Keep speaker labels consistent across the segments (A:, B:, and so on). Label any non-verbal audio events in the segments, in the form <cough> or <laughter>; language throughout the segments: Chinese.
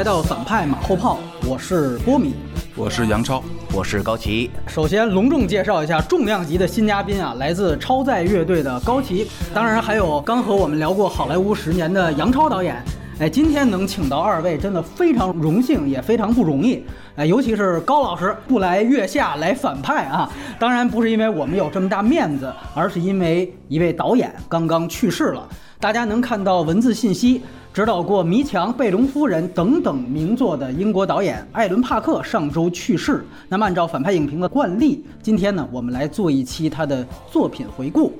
A: 来到反派马后炮，我是波米，
B: 我是杨超，
C: 我是高奇。
A: 首先隆重介绍一下重量级的新嘉宾啊，来自超载乐队的高奇，当然还有刚和我们聊过好莱坞十年的杨超导演。哎，今天能请到二位，真的非常荣幸，也非常不容易。哎，尤其是高老师不来月下来反派啊，当然不是因为我们有这么大面子，而是因为一位导演刚刚去世了。大家能看到文字信息。指导过《迷墙》《贝隆夫人》等等名作的英国导演艾伦·帕克上周去世。那么，按照反派影评的惯例，今天呢，我们来做一期他的作品回顾。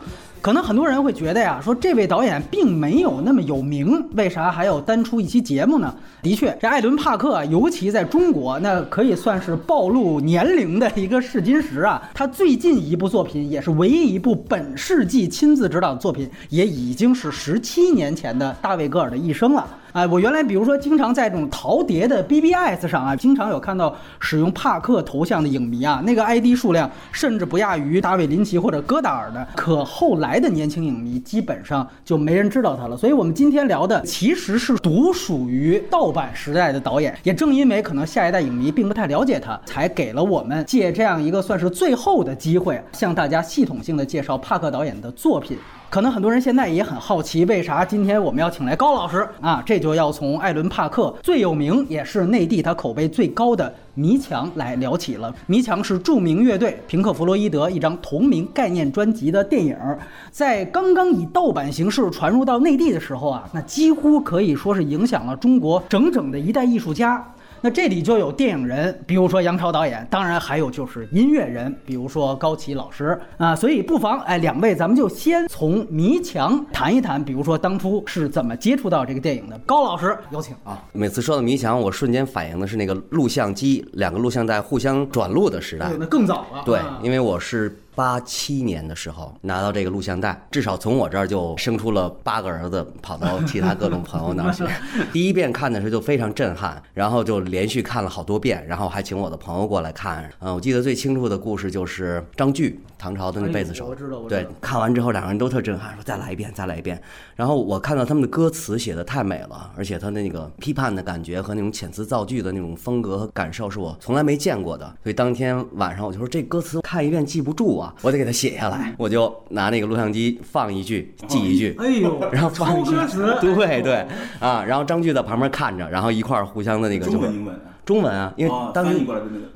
A: 可能很多人会觉得呀，说这位导演并没有那么有名，为啥还要单出一期节目呢？的确，这艾伦·帕克啊，尤其在中国，那可以算是暴露年龄的一个试金石啊。他最近一部作品，也是唯一一部本世纪亲自执导的作品，也已经是十七年前的大卫·戈尔的一生了。哎，我原来比如说经常在这种陶碟的 BBS 上啊，经常有看到使用帕克头像的影迷啊，那个 ID 数量甚至不亚于大卫林奇或者戈达尔的。可后来的年轻影迷基本上就没人知道他了。所以我们今天聊的其实是独属于盗版时代的导演。也正因为可能下一代影迷并不太了解他，才给了我们借这样一个算是最后的机会，向大家系统性的介绍帕克导演的作品。可能很多人现在也很好奇，为啥今天我们要请来高老师啊？这就要从艾伦·帕克最有名也是内地他口碑最高的《迷墙》来聊起了。《迷墙》是著名乐队平克·弗洛伊德一张同名概念专辑的电影，在刚刚以盗版形式传入到内地的时候啊，那几乎可以说是影响了中国整整的一代艺术家。那这里就有电影人，比如说杨超导演，当然还有就是音乐人，比如说高奇老师啊。所以不妨哎，两位咱们就先从《迷墙》谈一谈，比如说当初是怎么接触到这个电影的。高老师有请啊。
C: 每次说到《迷墙》，我瞬间反应的是那个录像机两个录像带互相转录的时代，
A: 那更早了。
C: 对，因为我是。八七年的时候拿到这个录像带，至少从我这儿就生出了八个儿子，跑到其他各种朋友那儿去。第一遍看的时候就非常震撼，然后就连续看了好多遍，然后还请我的朋友过来看。嗯，我记得最清楚的故事就是张炬，唐朝的那贝斯手。
A: 我知道，
C: 对，看完之后两个人都特震撼，说再来一遍，再来一遍。然后我看到他们的歌词写的太美了，而且他那个批判的感觉和那种遣词造句的那种风格和感受是我从来没见过的。所以当天晚上我就说这歌词看一遍记不住啊。我得给他写下来，我就拿那个录像机放一句记一句，
A: 哎呦，
C: 然后放一句，
A: 对
C: 对啊，然后张炬在旁边看着，然后一块儿互相的那个
B: 中文英文。
C: 中文啊，因为当时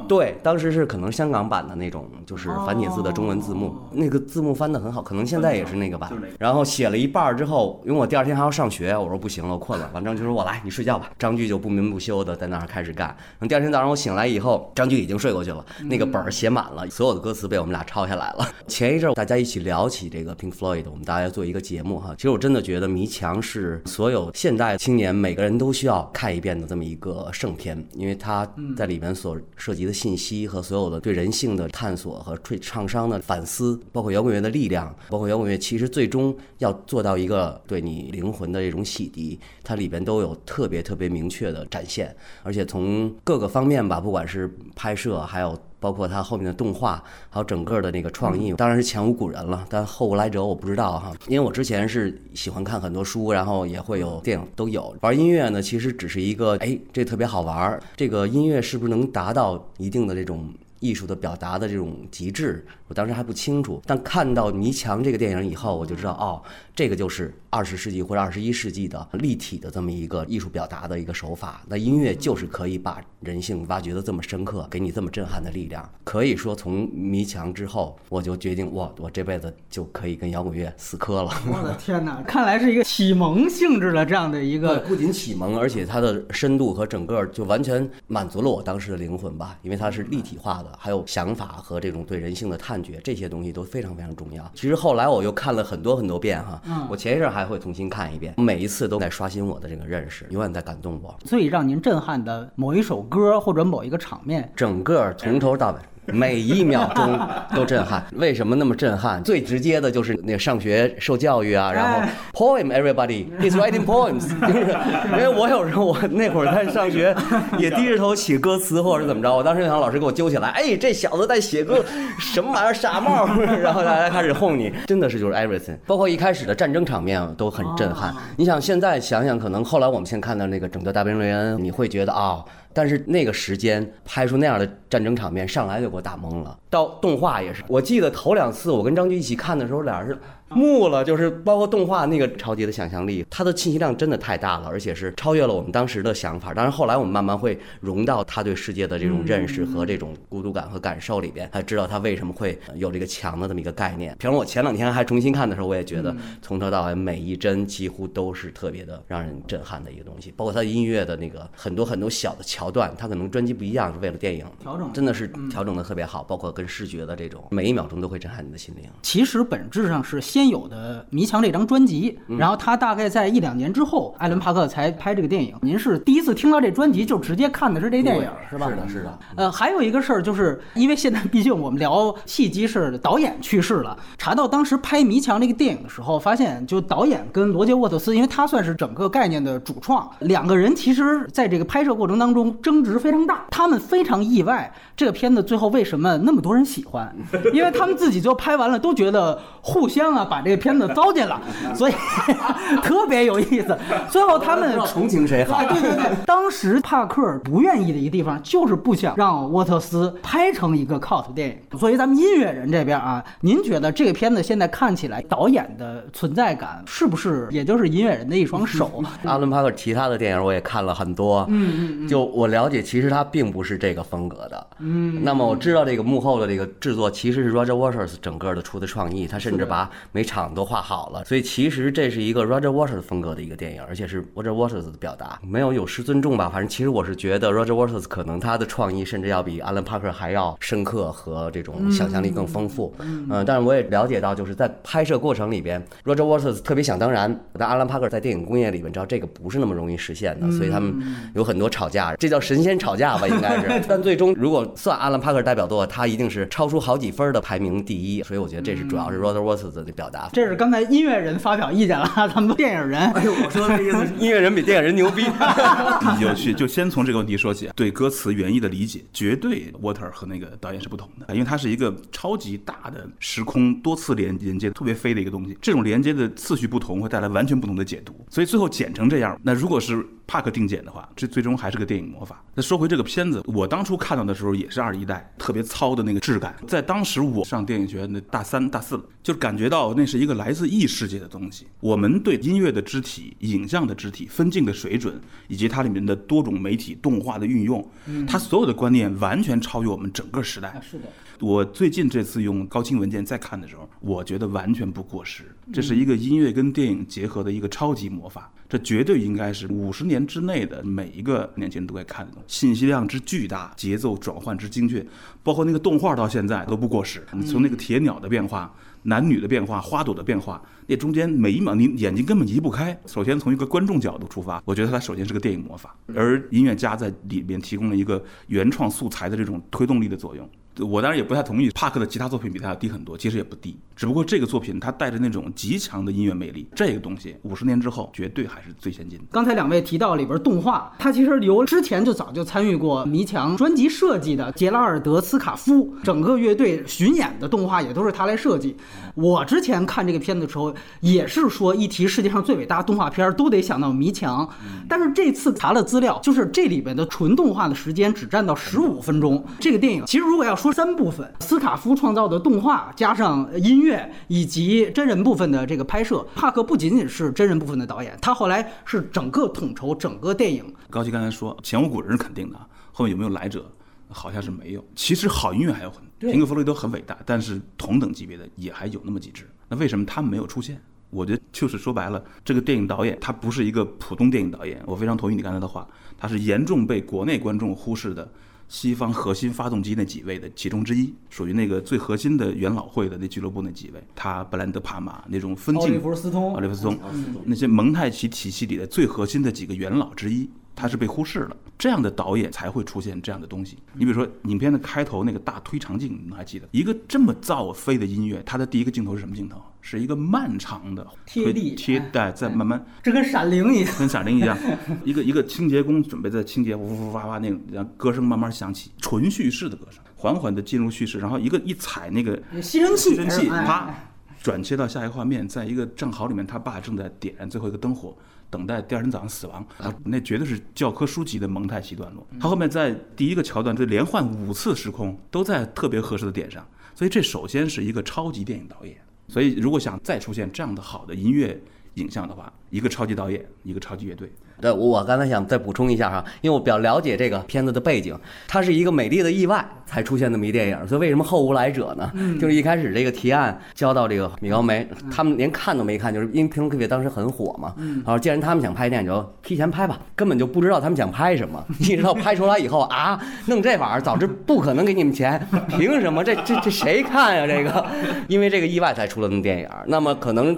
C: 对，当时是可能香港版的那种，就是繁体字的中文字幕，那个字幕翻的很好，可能现在也是那个版。然后写了一半之后，因为我第二天还要上学，我说不行了，我困了。完张就说我来，你睡觉吧。张炬就不眠不休的在那儿开始干。等第二天早上我醒来以后，张炬已经睡过去了，那个本儿写满了，所有的歌词被我们俩抄下来了。<laughs> 前一阵大家一起聊起这个 Pink Floyd，我们大家做一个节目哈。其实我真的觉得《迷墙》是所有现代青年每个人都需要看一遍的这么一个圣片，因为它在里面。所涉及的信息和所有的对人性的探索和对创伤的反思，包括摇滚乐的力量，包括摇滚乐其实最终要做到一个对你灵魂的这种洗涤，它里边都有特别特别明确的展现，而且从各个方面吧，不管是拍摄还有。包括它后面的动画，还有整个的那个创意，当然是前无古人了。但后无来者我不知道哈，因为我之前是喜欢看很多书，然后也会有电影都有。玩音乐呢，其实只是一个，哎，这特别好玩儿。这个音乐是不是能达到一定的这种艺术的表达的这种极致？我当时还不清楚。但看到《迷墙》这个电影以后，我就知道，哦，这个就是。二十世纪或者二十一世纪的立体的这么一个艺术表达的一个手法，那音乐就是可以把人性挖掘的这么深刻，给你这么震撼的力量。可以说，从迷墙之后，我就决定，我我这辈子就可以跟摇滚乐死磕了。
A: 我的 <laughs> 天哪，看来是一个启蒙性质的这样的一个，
C: 不仅启蒙，而且它的深度和整个就完全满足了我当时的灵魂吧，因为它是立体化的，还有想法和这种对人性的探掘，这些东西都非常非常重要。其实后来我又看了很多很多遍哈，我前一阵还。会重新看一遍，每一次都在刷新我的这个认识，永远在感动我。
A: 最让您震撼的某一首歌或者某一个场面，
C: 整个从头到尾。每一秒钟都震撼。为什么那么震撼？最直接的就是那个上学受教育啊，然后 poem everybody he's writing poems，<laughs> 就是因为我有时候我那会儿在上学也低着头写歌词或者怎么着，我当时就想老师给我揪起来，哎，这小子在写歌什么玩意儿傻帽，<laughs> 然后大家开始哄你，真的是就是 everything，包括一开始的战争场面都很震撼。你想现在想想，可能后来我们先看到那个整个大兵瑞恩，你会觉得啊。但是那个时间拍出那样的战争场面，上来就给我打懵了。到动画也是，我记得头两次我跟张局一起看的时候，俩人是。木了，就是包括动画那个超级的想象力，它的信息量真的太大了，而且是超越了我们当时的想法。当然后来我们慢慢会融到他对世界的这种认识和这种孤独感和感受里边，才知道他为什么会有这个强的这么一个概念。比如我前两天还重新看的时候，我也觉得从头到尾每一帧几乎都是特别的让人震撼的一个东西。包括他音乐的那个很多很多小的桥段，他可能专辑不一样，是为了电影
A: 调整，
C: 真的是调整的特别好。包括跟视觉的这种每一秒钟都会震撼你的心灵。
A: 其实本质上是先有的迷。墙这张专辑，然后他大概在一两年之后，艾伦帕克才拍这个电影。您是第一次听到这专辑就直接看的是这电影，是吧？
C: 是的，是的。
A: 呃，还有一个事儿，就是因为现在毕竟我们聊契机是导演去世了，查到当时拍《迷墙》这个电影的时候，发现就导演跟罗杰沃特斯，因为他算是整个概念的主创，两个人其实在这个拍摄过程当中争执非常大。他们非常意外这个片子最后为什么那么多人喜欢，因为他们自己就拍完了都觉得互相啊把这个片子糟践了，<laughs> 所以 <laughs> 特别有意思。最后他们
C: 同情谁好？
A: 对对对，<laughs> 当时帕克不愿意的一个地方就是不想让沃特斯拍成一个 cult 电影。作为咱们音乐人这边啊，您觉得这个片子现在看起来导演的存在感是不是也就是音乐人的一双手？
C: 阿伦帕克其他的电影我也看了很多，
A: 嗯嗯，
C: 就我了解，其实他并不是这个风格的，嗯。那么我知道这个幕后的这个制作其实是 Roger Waters 整个的出的创意，他甚至把每场都画好了，所以其实这是一个 Roger Waters 风格的一个电影，而且是 Roger Waters 的表达，没有有失尊重吧？反正其实我是觉得 Roger Waters 可能他的创意甚至要比 Alan Parker 还要深刻和这种想象力更丰富。嗯，但是我也了解到，就是在拍摄过程里边，Roger Waters 特别想当然，但 Alan Parker 在电影工业里面知道这个不是那么容易实现的，所以他们有很多吵架，这叫神仙吵架吧，应该是。<laughs> 但最终如果算 Alan Parker 代表作，他一定是超出好几分的排名第一，所以我觉得这是主要是 Roger Waters 的表达。
A: 这是刚才音乐人发表意见了，<laughs> 咱们电影人。
C: 哎呦，我说的意思音乐人比电影人牛逼。<laughs>
B: 有趣，就先从这个问题说起。对歌词原意的理解，绝对 Water 和那个导演是不同的，因为它是一个超级大的时空多次连连接、特别飞的一个东西。这种连接的次序不同，会带来完全不同的解读。所以最后剪成这样，那如果是。帕克定检的话，这最终还是个电影魔法。那说回这个片子，我当初看到的时候也是二一代，特别糙的那个质感。在当时我上电影学院的大三、大四了，就感觉到那是一个来自异世界的东西。我们对音乐的肢体、影像的肢体、分镜的水准，以及它里面的多种媒体动画的运用，它所有的观念完全超越我们整个时代。
A: 是的。
B: 我最近这次用高清文件再看的时候，我觉得完全不过时。这是一个音乐跟电影结合的一个超级魔法，这绝对应该是五十年之内的每一个年轻人都该看的东西。信息量之巨大，节奏转换之精确，包括那个动画到现在都不过时。你从那个铁鸟的变化、男女的变化、花朵的变化，那中间每一秒你眼睛根本移不开。首先从一个观众角度出发，我觉得它首先是个电影魔法，而音乐家在里面提供了一个原创素材的这种推动力的作用。我当然也不太同意帕克的其他作品比他要低很多，其实也不低，只不过这个作品它带着那种极强的音乐魅力，这个东西五十年之后绝对还是最先进的。
A: 刚才两位提到里边动画，它其实由之前就早就参与过《迷墙》专辑设计的杰拉尔德斯卡夫，整个乐队巡演的动画也都是他来设计。我之前看这个片子的时候，也是说一提世界上最伟大动画片都得想到《迷墙》，但是这次查了资料，就是这里边的纯动画的时间只占到十五分钟。这个电影其实如果要说三部分，斯卡夫创造的动画加上音乐以及真人部分的这个拍摄，帕克不仅仅是真人部分的导演，他后来是整个统筹整个电影。
B: 高奇刚才说前无古人是肯定的，后面有没有来者，好像是没有。其实好音乐还有很多，平克·弗洛伊德很伟大，但是同等级别的也还有那么几支。那为什么他们没有出现？我觉得就是说白了，这个电影导演他不是一个普通电影导演。我非常同意你刚才的话，他是严重被国内观众忽视的。西方核心发动机那几位的其中之一，属于那个最核心的元老会的那俱乐部那几位，他布兰德帕马那种分镜，奥利
A: 弗斯通，
B: 奥利弗斯通，那些蒙太奇体系里的最核心的几个元老之一，他是被忽视了。这样的导演才会出现这样的东西。你比如说，影片的开头那个大推长镜，你们还记得？一个这么造飞的音乐，它的第一个镜头是什么镜头？是一个漫长的
A: 贴地
B: 贴带，在慢慢，
A: 这跟闪灵一样，
B: 跟闪灵一样，<laughs> 一个一个清洁工准备在清洁，呜呜哇哇那种，然后歌声慢慢响起，纯叙事的歌声，缓缓的进入叙事，然后一个一踩那个
A: 吸尘器，
B: 吸尘器，
A: 哎
B: 啪，转切到下一个画面，在一个战壕里面，他爸正在点燃最后一个灯火，等待第二天早上死亡。啊，那绝对是教科书级的蒙太奇段落。他后面在第一个桥段，这连换五次时空，都在特别合适的点上。所以这首先是一个超级电影导演。所以如果想再出现这样的好的音乐影像的话，一个超级导演，一个超级乐队。
C: 对，我我刚才想再补充一下哈，因为我比较了解这个片子的背景，它是一个美丽的意外才出现这么一电影，所以为什么后无来者呢？就是一开始这个提案交到这个米高梅，他们连看都没看，就是因为《平衡科学》当时很火嘛，然后既然他们想拍电影，就提前拍吧，根本就不知道他们想拍什么，一直到拍出来以后啊，弄这玩意儿，早知不可能给你们钱，凭什么？这这这谁看呀？这个，因为这个意外才出了那么电影，那么可能。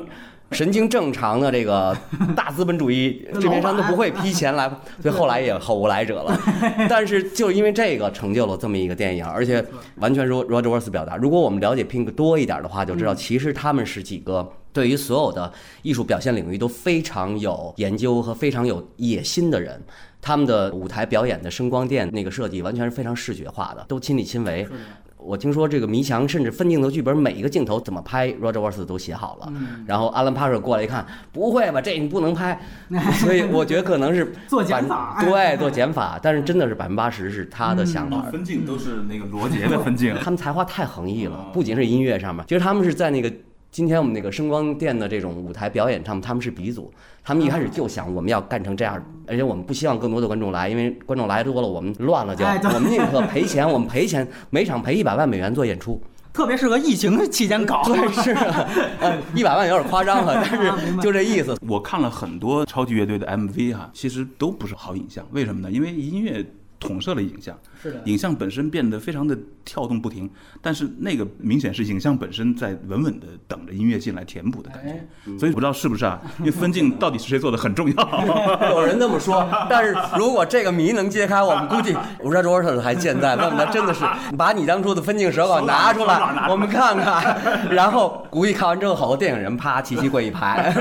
C: 神经正常的这个 <laughs> 大资本主义制片商都不会批钱来，<laughs> 所以后来也后无来者了。<laughs> 但是就因为这个成就了这么一个电影，而且完全是 Roger Waters 表达。如果我们了解 Pink 多一点的话，就知道其实他们是几个对于所有的艺术表现领域都非常有研究和非常有野心的人。他们的舞台表演的声光电那个设计完全是非常视觉化的，都亲力亲为。我听说这个迷墙甚至分镜头剧本每一个镜头怎么拍，Roger Waters 都写好了。然后 Alan Parker 过来一看，不会吧，这你不能拍。<laughs> 所以我觉得可能是
A: 做减法，
C: 对，做减法。但是真的是百分之八十是他的想法。
B: 分镜都是那个罗杰的分镜。<laughs>
C: 他们才华太横溢了，不仅是音乐上面，其实他们是在那个今天我们那个声光电的这种舞台表演他们，他们是鼻祖。他们一开始就想我们要干成这样，而且我们不希望更多的观众来，因为观众来多了，我们乱了就，我们宁可赔钱，我们赔钱，每场赔一百万美元做演出，
A: 特别适合疫情期间搞。
C: 对，是，呃，一百万有点夸张了，但是就这意思。
B: 我看了很多超级乐队的 MV 哈，其实都不是好影像，为什么呢？因为音乐统摄了影像，
A: 是的，
B: 影像本身变得非常的跳动不停，但是那个明显是影像本身在稳稳的等着音乐进来填补的感觉，所以不知道是不是啊？<laughs> 因为分镜到底是谁做的 <laughs> 很重要。
C: 有人这么说，但是如果这个谜能揭开，我们估计吴沙卓特还健在，问问他真的是把你当初的分镜手稿拿出来，<laughs> 我们看看，然后估计看完之后，好多电影人啪齐齐跪一排。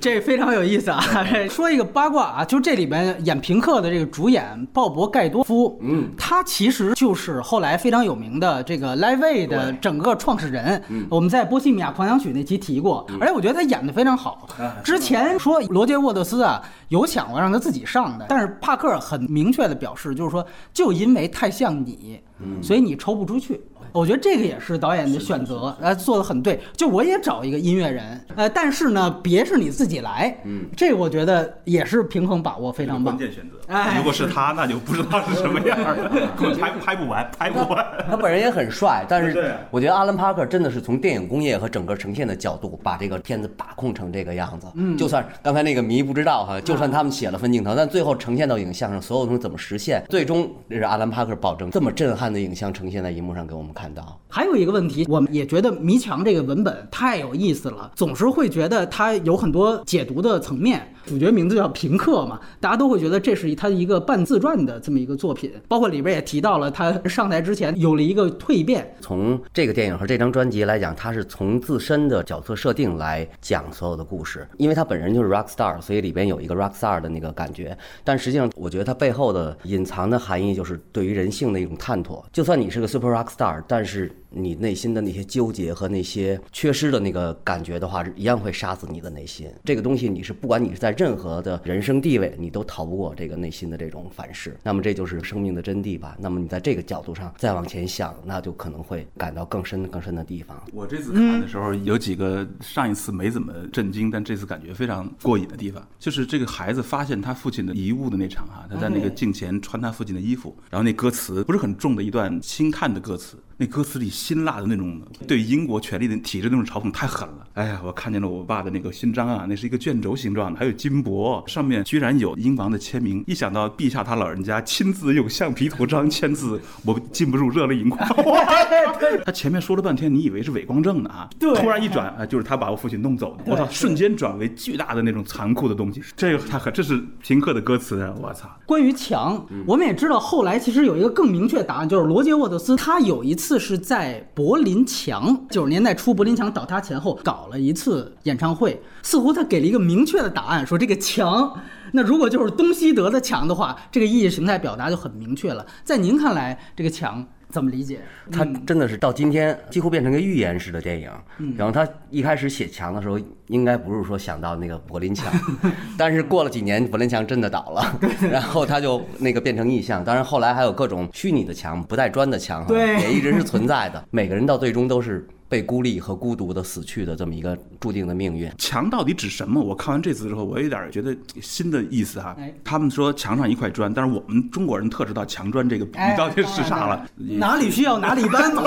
A: 这非常有意思啊！说一个八卦啊，就这里边演平克的这个主演鲍勃盖多夫，
C: 嗯，
A: 他其实就是后来非常有名的这个 Live 的整个创始人。嗯我们在《波西米亚狂想曲》那期提过，而且我觉得他演的非常好。之前说罗杰沃特斯啊有想过让他自己上的，但是帕克很明确的表示，就是说就因为太像你，所以你抽不出去。我觉得这个也是导演的选择，呃，做的很对。就我也找一个音乐人，呃，但是呢，别是你自己来，
C: 嗯，
A: 这个我觉得也是平衡把握非常棒
B: 关。键选择。
A: 哎
B: 如果是他，那就不知道是什么样儿，<laughs> 根本拍拍不完，拍不完。
C: 他本人也很帅，但是我觉得阿兰·帕克真的是从电影工业和整个呈现的角度，把这个片子把控成这个样子。嗯，就算刚才那个迷不知道哈，就算他们写了分镜头，但最后呈现到影像上，所有东西怎么实现，最终这是阿兰·帕克保证这么震撼的影像呈现在荧幕上给我们看到。
A: 还有一个问题，我们也觉得《迷墙》这个文本太有意思了，总是会觉得它有很多解读的层面。主角名字叫平克嘛，大家都会觉得这是他的一个半自传的这么一个作品，包括里边也提到了他上台之前有了一个蜕变。
C: 从这个电影和这张专辑来讲，他是从自身的角色设定来讲所有的故事，因为他本人就是 rock star，所以里边有一个 rock star 的那个感觉。但实际上，我觉得它背后的隐藏的含义就是对于人性的一种探索。就算你是个 super rock star，但是你内心的那些纠结和那些缺失的那个感觉的话，一样会杀死你的内心。这个东西你是不管你是在任何的人生地位，你都逃不过这个内心的这种反噬。那么这就是生命的真谛吧。那么你在这个角度上再往前想，那就可能会感到更深更深的地方。
B: 我这次看的时候，有几个上一次没怎么震惊，但这次感觉非常过瘾的地方，就是这个孩子发现他父亲的遗物的那场哈，他在那个镜前穿他父亲的衣服，然后那歌词不是很重的一段轻叹的歌词，那歌词里辛辣的那种对英国权力的体制那种嘲讽太狠了。哎呀，我看见了我爸的那个勋章啊，那是一个卷轴形状的，还有金箔，上面居然有英王的签名。一想到陛下他老人家亲自用橡皮图章签字，我禁不住热泪盈眶。<laughs> 他前面说了半天，你以为是伪光正呢啊？
A: 对
B: 突然一转啊，就是他把我父亲弄走的。我操，瞬间转为巨大的那种残酷的东西。这个太狠，这是平克的歌词啊！我操。
A: 关于墙，我们也知道，后来其实有一个更明确答案，就是罗杰沃特斯他有一次是在柏林墙九十年代初柏林墙倒塌前后搞了一次演唱会，似乎他给了一个明确的答案，说这个墙，那如果就是东西德的墙的话，这个意识形态表达就很明确了。在您看来，这个墙怎么理解？
C: 他真的是到今天几乎变成个预言式的电影。
A: 嗯
C: 然后他一开始写墙的时候，应该不是说想到那个柏林墙，<laughs> 但是过了几年，柏林墙真的倒了，然后他就那个变成意象。当然后来还有各种虚拟的墙，不带砖的墙，
A: 对
C: 也一直是存在的。每个人到最终都是被孤立和孤独的死去的这么一个注定的命运。
B: 墙到底指什么？我看完这次之后，我有点觉得新的意思哈
A: 哎。
B: 他们说墙上一块砖，但是我们中国人特知道墙砖这个比
A: 哎
B: 喻到底是啥了。
A: 哪里需要哪里搬 <laughs> 嘛。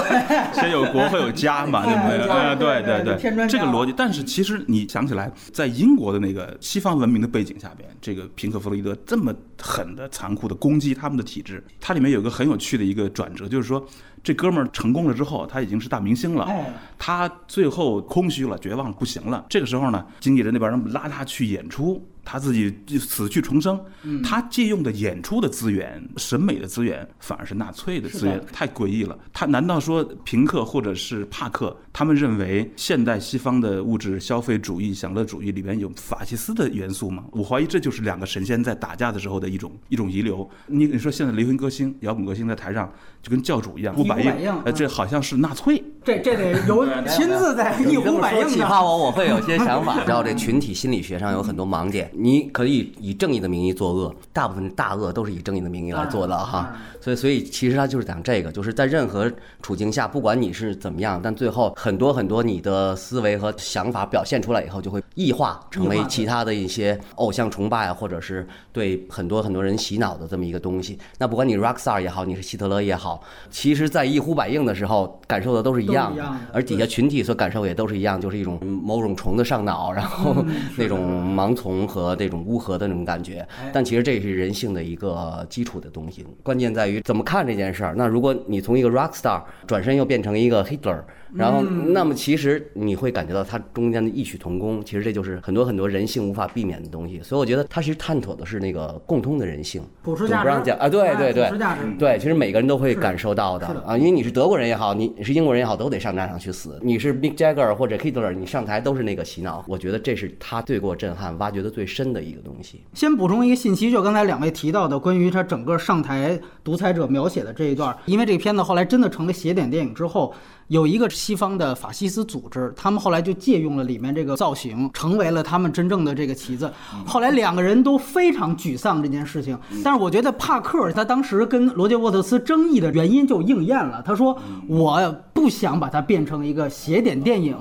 B: 先有国后有家嘛，对不对？哎，对对对，这个逻辑。但是其实你想起来，在英国的那个西方文明的背景下边，这个平克·弗洛伊德这么狠的、残酷的攻击他们的体制，它里面有个很有趣的一个转折，就是说这哥们儿成功了之后，他已经是大明星了
A: 哎，
B: 他最后空虚了、绝望了、不行了。这个时候呢，经纪人那边人拉他去演出。他自己就死去重生，他借用的演出的资源、审美的资源，反而是纳粹的资源，太诡异了。他难道说平克或者是帕克，他们认为现代西方的物质消费主义、享乐主义里边有法西斯的元素吗？我怀疑这就是两个神仙在打架的时候的一种一种遗留。你你说现在流行歌星、摇滚歌星在台上就跟教主一样，
A: 一呼
B: 百
A: 百应
B: 呃，这好像是纳粹。
A: 这这得由亲自在 <laughs> 一呼百应的。
C: 启发我，我会有些想法。知道这群体心理学上有很多盲点，你可以以正义的名义作恶，大部分大恶都是以正义的名义来做的哈。所以，所以其实他就是讲这个，就是在任何处境下，不管你是怎么样，但最后很多很多你的思维和想法表现出来以后，就会异化成为其他的一些偶像崇拜，或者是对很多很多人洗脑的这么一个东西。那不管你 rock star 也好，你是希特勒也好，其实在一呼百应的时候，感受的都是一样
A: 都是一样的
C: 而底下群体所感受也都是一样，就是一种某种虫子上脑，然后那种盲从和那种乌合的那种感觉。但其实这也是人性的一个基础的东西，关键在于怎么看这件事儿。那如果你从一个 rock star 转身又变成一个 Hitler，然后那么其实你会感觉到它中间的异曲同工。其实这就是很多很多人性无法避免的东西。所以我觉得它其实探讨的是那个共通的人性，
A: 普世价值
C: 不让讲啊，对对对
A: 普世价值，
C: 对，其实每个人都会感受到的
A: 是的
C: 啊，因为你是德国人也好，你你是英国人也好，都得上战场去死。你是 Mick Jagger 或者 Hitler，你上台都是那个洗脑。我觉得这是他最给我震撼、挖掘的最深的一个东西。
A: 先补充一个信息，就刚才两位提到的关于他整个上台独裁者描写的这一段，因为这个片子后来真的成了邪典电影之后，有一个西方的法西斯组织，他们后来就借用了里面这个造型，成为了他们真正的这个旗子。后来两个人都非常沮丧这件事情，但是我觉得帕克他当时跟罗杰沃特斯争议的原因就应验了，他说我不想把它变成一个邪典电影，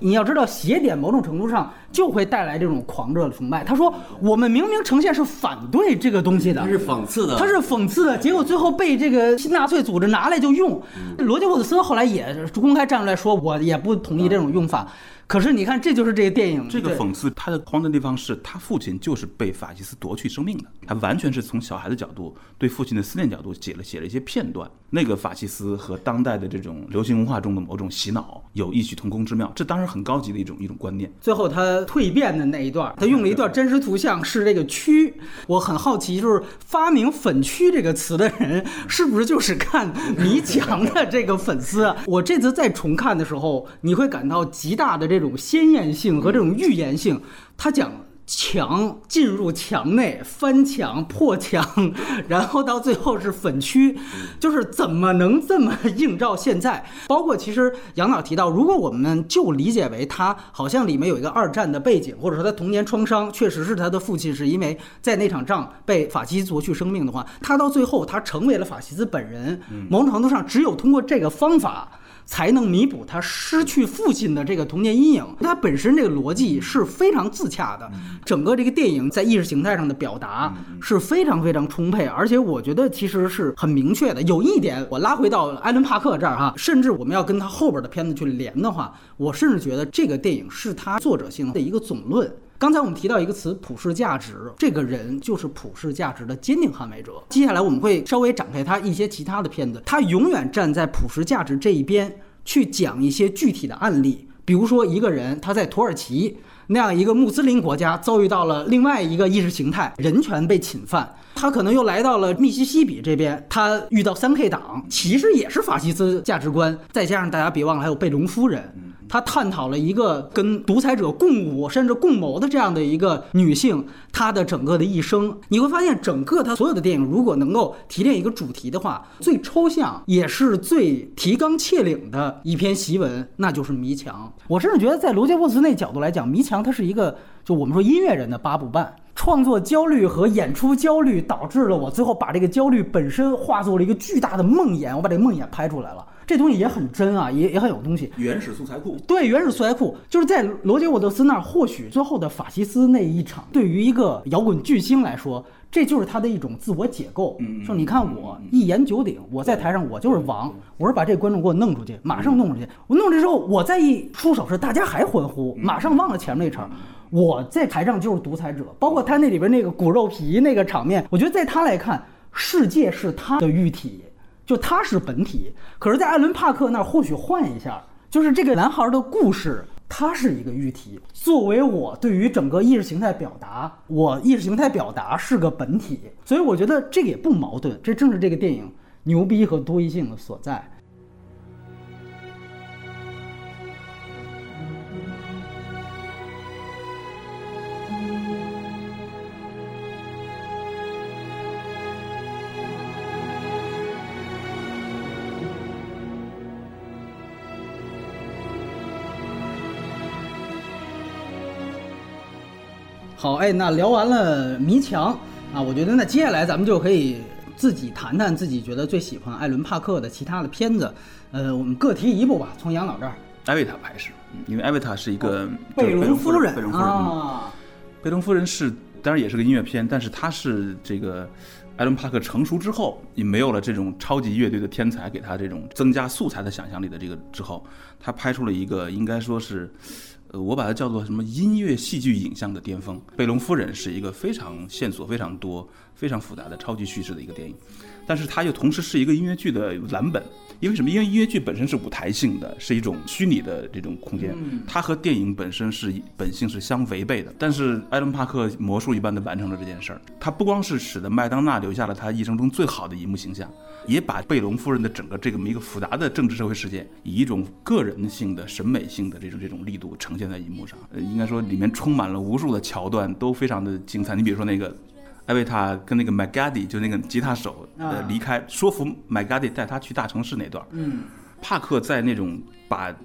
A: 你要知道邪典某种程度上就会带来这种狂热的崇拜。他说我们明明呈现是反对这个东西的，
C: 是讽刺的
A: 他是讽刺的，结果最后被这个纳粹组织拿来就用。罗杰沃特斯后来也公开站出来说，我也不同意这种用法。可是你看，这就是这个电影
B: 这个讽刺他的荒诞地方是他父亲就是被法西斯夺去生命的，他完全是从小孩的角度对父亲的思念角度写了写了一些片段。那个法西斯和当代的这种流行文化中的某种洗脑有异曲同工之妙，这当然很高级的一种一种观念。
A: 最后他蜕变的那一段，他用了一段真实图像，是这个蛆。我很好奇，就是发明“粉蛆”这个词的人，是不是就是看迷墙的这个粉丝啊？<laughs> 我这次再重看的时候，你会感到极大的这种鲜艳性和这种预言性。他讲。墙进入墙内，翻墙、破墙，<laughs> 然后到最后是粉区，就是怎么能这么映照现在？包括其实杨导提到，如果我们就理解为他好像里面有一个二战的背景，或者说他童年创伤确实是他的父亲是因为在那场仗被法西斯夺去生命的话，他到最后他成为了法西斯本人，某种程度上只有通过这个方法。才能弥补他失去父亲的这个童年阴影。他本身这个逻辑是非常自洽的，整个这个电影在意识形态上的表达是非常非常充沛，而且我觉得其实是很明确的。有一点，我拉回到艾伦·帕克这儿哈，甚至我们要跟他后边的片子去连的话，我甚至觉得这个电影是他作者性的一个总论。刚才我们提到一个词“普世价值”，这个人就是普世价值的坚定捍卫者。接下来我们会稍微展开他一些其他的片子，他永远站在普世价值这一边去讲一些具体的案例，比如说一个人他在土耳其那样一个穆斯林国家遭遇到了另外一个意识形态，人权被侵犯，他可能又来到了密西西比这边，他遇到三 K 党，其实也是法西斯价值观，再加上大家别忘了还有贝隆夫人。他探讨了一个跟独裁者共舞甚至共谋的这样的一个女性，她的整个的一生，你会发现整个他所有的电影，如果能够提炼一个主题的话，最抽象也是最提纲挈领的一篇檄文，那就是《迷墙》。我甚至觉得，在罗杰沃茨那角度来讲，《迷墙》它是一个，就我们说音乐人的八部半。创作焦虑和演出焦虑导致了我最后把这个焦虑本身化作了一个巨大的梦魇，我把这梦魇拍出来了。这东西也很真啊，也也很有东西。
B: 原始素材库，
A: 对，原始素材库就是在罗杰沃特斯那儿。或许最后的法西斯那一场，对于一个摇滚巨星来说，这就是他的一种自我解构。说你看我一言九鼎，我在台上我就是王，我是把这观众给我弄出去，马上弄出去。我弄出去之后，我再一出手时，大家还欢呼，马上忘了前面那场。我在台上就是独裁者，包括他那里边那个骨肉皮那个场面，我觉得在他来看，世界是他的玉体。就他是本体，可是，在艾伦·帕克那儿或许换一下，就是这个男孩的故事，他是一个喻体。作为我对于整个意识形态表达，我意识形态表达是个本体，所以我觉得这个也不矛盾，这正是这个电影牛逼和多义性的所在。好，哎，那聊完了迷墙啊，我觉得那接下来咱们就可以自己谈谈自己觉得最喜欢艾伦·帕克的其他的片子。呃，我们各提一部吧，从杨老这儿。
B: 艾维塔拍摄，因为艾维塔是一个
A: 贝隆夫人，
B: 贝隆夫人啊，贝隆夫人是当然也是个音乐片，但是它是这个艾伦·帕克成熟之后，也没有了这种超级乐队的天才给他这种增加素材的想象力的这个之后，他拍出了一个应该说是。呃，我把它叫做什么音乐戏剧影像的巅峰。贝隆夫人是一个非常线索非常多、非常复杂的超级叙事的一个电影，但是它又同时是一个音乐剧的蓝本。因为什么？因为音乐剧本身是舞台性的，是一种虚拟的这种空间，它和电影本身是本性是相违背的。但是艾伦·帕克魔术一般的完成了这件事儿。他不光是使得麦当娜留下了他一生中最好的一幕形象，也把贝隆夫人的整个这个么一个复杂的政治社会事件，以一种个人性的审美性的这种这种力度呈现在荧幕上。呃，应该说里面充满了无数的桥段，都非常的精彩。你比如说那个。艾维塔跟那个麦加迪，就那个吉他手，呃，离开，说服麦加迪带他去大城市那段。
A: 嗯，
B: 帕克在那种把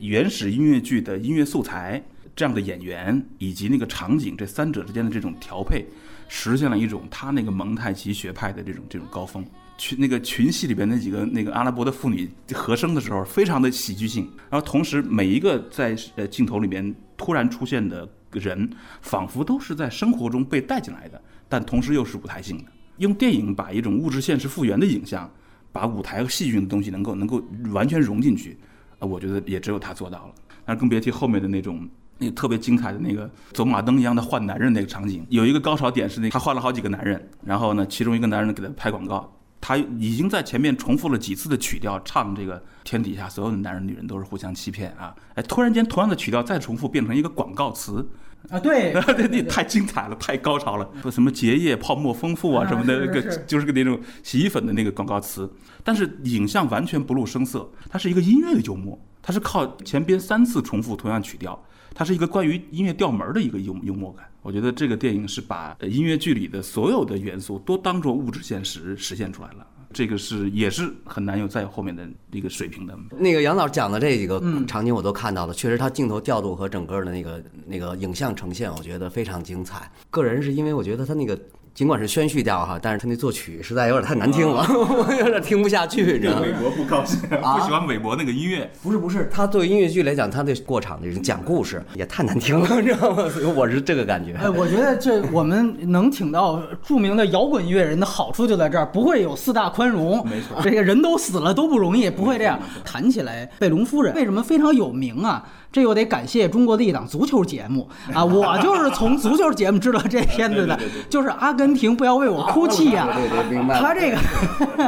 B: 原始音乐剧的音乐素材、这样的演员以及那个场景这三者之间的这种调配，实现了一种他那个蒙太奇学派的这种这种高峰。群那个群戏里边那几个那个阿拉伯的妇女和声的时候，非常的喜剧性。然后同时每一个在呃镜头里面突然出现的人，仿佛都是在生活中被带进来的。但同时又是舞台性的，用电影把一种物质现实复原的影像，把舞台和戏剧的东西能够能够完全融进去，啊，我觉得也只有他做到了。但是更别提后面的那种那个特别精彩的那个走马灯一样的换男人那个场景，有一个高潮点是那他换了好几个男人，然后呢，其中一个男人给他拍广告，他已经在前面重复了几次的曲调唱这个天底下所有的男人女人都是互相欺骗啊，哎，突然间同样的曲调再重复变成一个广告词。
A: 啊，<laughs> 对，
B: 对，那太精彩了，太高潮了，说什么结液泡沫丰富啊什么的，那个就是个那种洗衣粉的那个广告词。但是影像完全不露声色，它是一个音乐的幽默，它是靠前边三次重复同样曲调，它是一个关于音乐调门的一个幽幽默感。我觉得这个电影是把音乐剧里的所有的元素都当做物质现实实现出来了。这个是也是很难有再后面的一个水平的。
C: 那个杨导讲的这几个场景我都看到了，确实他镜头调度和整个的那个那个影像呈现，我觉得非常精彩。个人是因为我觉得他那个。尽管是宣叙调哈，但是他那作曲实在有点太难听了，<laughs> 我有点听不下去，你 <laughs> 知道吗？
B: 韦伯不高兴，不喜欢韦伯那个音乐。
C: 不是不是，他作为音乐剧来讲，他对过场的这种讲故事也太难听了，你 <laughs> 知道吗？所以我是这个感觉。
A: 哎，我觉得这我们能请到著名的摇滚音乐人的好处就在这儿，不会有四大宽容。
B: 没错
A: 这个人都死了都不容易，不会这样。谈起来，贝隆夫人为什么非常有名啊？这又得感谢中国的一档足球节目啊！我就是从足球节目知道这片子的，就是阿根廷不要为我哭泣呀、
C: 对对对明白
A: 他这个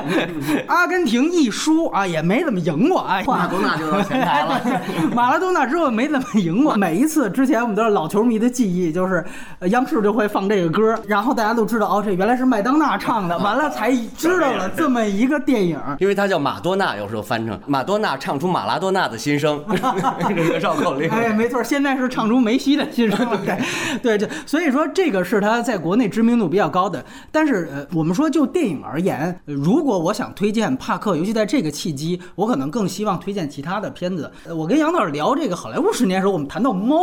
A: <laughs> 阿根廷一输啊，也没怎么赢过啊。
C: 马拉多纳就到前台了。<laughs>
A: 马拉多纳之后没怎么赢过。每一次之前我们都是老球迷的记忆，就是呃央视就会放这个歌，然后大家都知道哦，这原来是麦当娜唱的，完了才知道了这么一个电影。
C: 因为他叫马多纳，有时候翻成马多纳唱出马拉多纳的心声，<laughs> 这个绕口令。
A: 哎，没错，现在是唱出梅西的心声，对对对，<laughs> 所以说这个是他在国内知名度比较高的。但是呃，我们说就电影而言，呃如果我想推荐帕克，尤其在这个契机，我可能更希望推荐其他的片子。呃我跟杨导聊这个好莱坞十年的时候，我们谈到猫。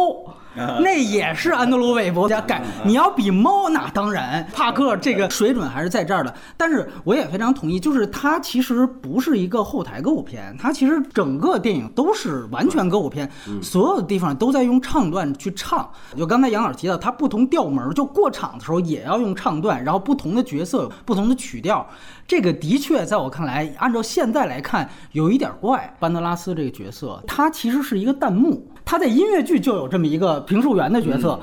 A: 那也是安德鲁·韦伯家改，你要比猫，那当然，帕克这个水准还是在这儿的。但是我也非常同意，就是它其实不是一个后台歌舞片，它其实整个电影都是完全歌舞片，所有的地方都在用唱段去唱。就刚才杨老师提到，它不同调门，就过场的时候也要用唱段，然后不同的角色有不同的曲调。这个的确在我看来，按照现在来看有一点怪。班德拉斯这个角色，他其实是一个弹幕，他在音乐剧就有这么一个评述员的角色。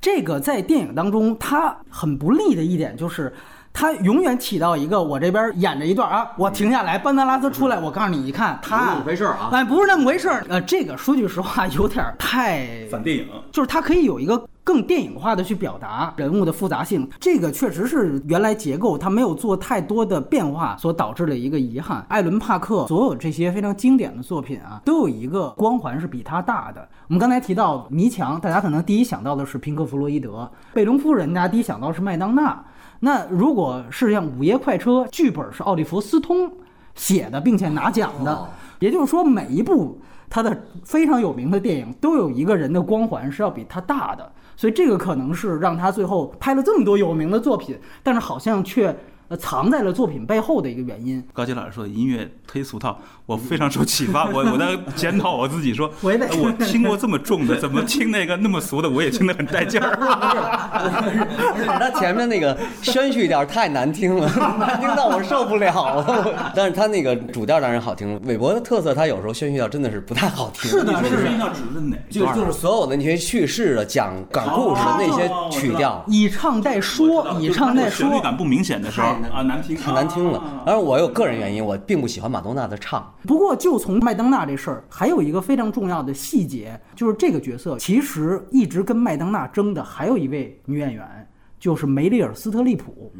A: 这个在电影当中，他很不利的一点就是。他永远起到一个，我这边演着一段啊，我停下来，班德拉斯出来，我告诉你，一看他
C: 那么回事儿啊
A: 哎，不是那么回事儿。呃，这个说句实话，有点太
B: 反电影，
A: 就是他可以有一个更电影化的去表达人物的复杂性，这个确实是原来结构它没有做太多的变化所导致的一个遗憾。艾伦·帕克所有这些非常经典的作品啊，都有一个光环是比他大的。我们刚才提到《迷墙》，大家可能第一想到的是平克·弗洛伊德；贝隆夫人，大家第一想到的是麦当娜。那如果是像《午夜快车》，剧本是奥利弗·斯通写的，并且拿奖的
C: 哦，
A: 也就是说，每一部他的非常有名的电影都有一个人的光环是要比他大的，所以这个可能是让他最后拍了这么多有名的作品，但是好像却呃藏在了作品背后的一个原因。
B: 高杰老师说的音乐忒俗套，我非常受启发。我我在检讨我自己说，
A: 我也
B: 我听过这么重的，怎么听那个那么俗的，我也听得很带劲儿。
C: 不 <laughs> 是他前面那个宣叙调太难听了，难听到我受不了了。<laughs> 但是他那个主调当然好听。韦伯的特色，他有时候宣叙调真的是不太好听。
A: 是的是的
B: 要指认哪
C: 就就是所有的那些叙事的、讲讲故事的那些曲调，
A: 以唱代说，以唱代说。
B: 旋律感不明显的时候啊，难听，
C: 太难听了。当然，我有个人原因，我并不喜欢马东娜的唱。
A: 不过，就从麦当娜这事儿，还有一个非常重要的细节，就是这个角色其实一直跟麦当娜争的还有一位女演员，就是梅丽尔·斯特利普。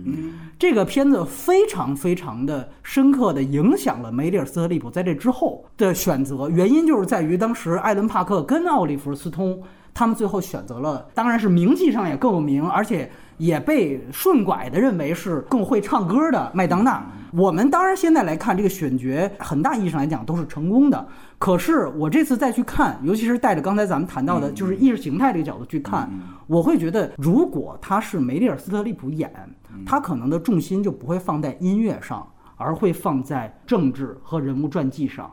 A: 这个片子非常非常的深刻的影响了梅丽尔·斯特利普在这之后的选择，原因就是在于当时艾伦·帕克跟奥利弗·斯通他们最后选择了，当然是名气上也更有名，而且也被顺拐的认为是更会唱歌的麦当娜。我们当然现在来看这个选角，很大意义上来讲都是成功的。可是我这次再去看，尤其是带着刚才咱们谈到的，就是意识形态这个角度去看，我会觉得，如果他是梅丽尔·斯特利普演，他可能的重心就不会放在音乐上，而会放在政治和人物传记上。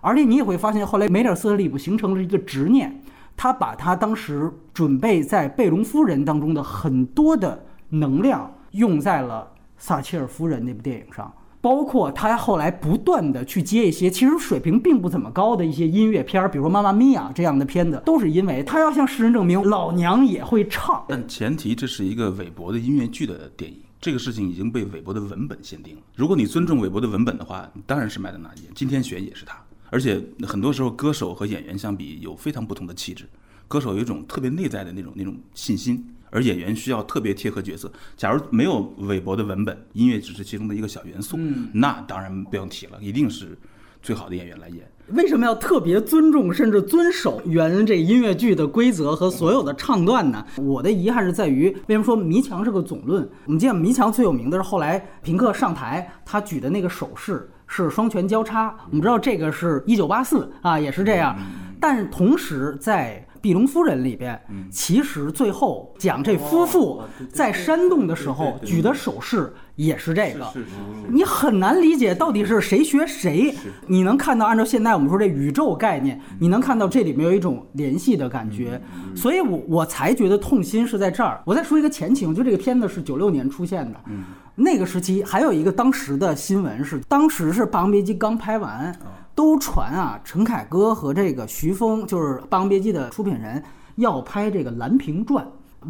A: 而且你也会发现，后来梅丽尔·斯特利普形成了一个执念，他把他当时准备在贝隆夫人当中的很多的能量用在了撒切尔夫人那部电影上。包括他后来不断的去接一些其实水平并不怎么高的一些音乐片儿，比如《妈妈咪呀》这样的片子，都是因为他要向世人证明老娘也会唱。
B: 但前提这是一个韦伯的音乐剧的电影，这个事情已经被韦伯的文本限定了。如果你尊重韦伯的文本的话，当然是麦当娜演，金天选也是他。而且很多时候，歌手和演员相比有非常不同的气质。歌手有一种特别内在的那种那种信心，而演员需要特别贴合角色。假如没有韦伯的文本，音乐只是其中的一个小元素，那当然不用提了，一定是最好的演员来演。
A: 为什么要特别尊重甚至遵守原这音乐剧的规则和所有的唱段呢？我的遗憾是在于，为什么说《迷墙》是个总论？我们见《迷墙》最有名的是后来平克上台，他举的那个手势是双拳交叉。我们知道这个是一九八四啊，也是这样。但同时在碧龙夫人》里边，其实最后讲这夫妇在山洞的时候举的手势也是这个。你很难理解到底是谁学谁。你能看到，按照现在我们说这宇宙概念，你能看到这里面有一种联系的感觉。所以我我才觉得痛心是在这儿。我再说一个前情，就这个片子是九六年出现的。那个时期还有一个当时的新闻是，当时是《霸王别姬》刚拍完。都传啊，陈凯歌和这个徐峰就是《霸王别姬》的出品人，要拍这个《兰亭传》。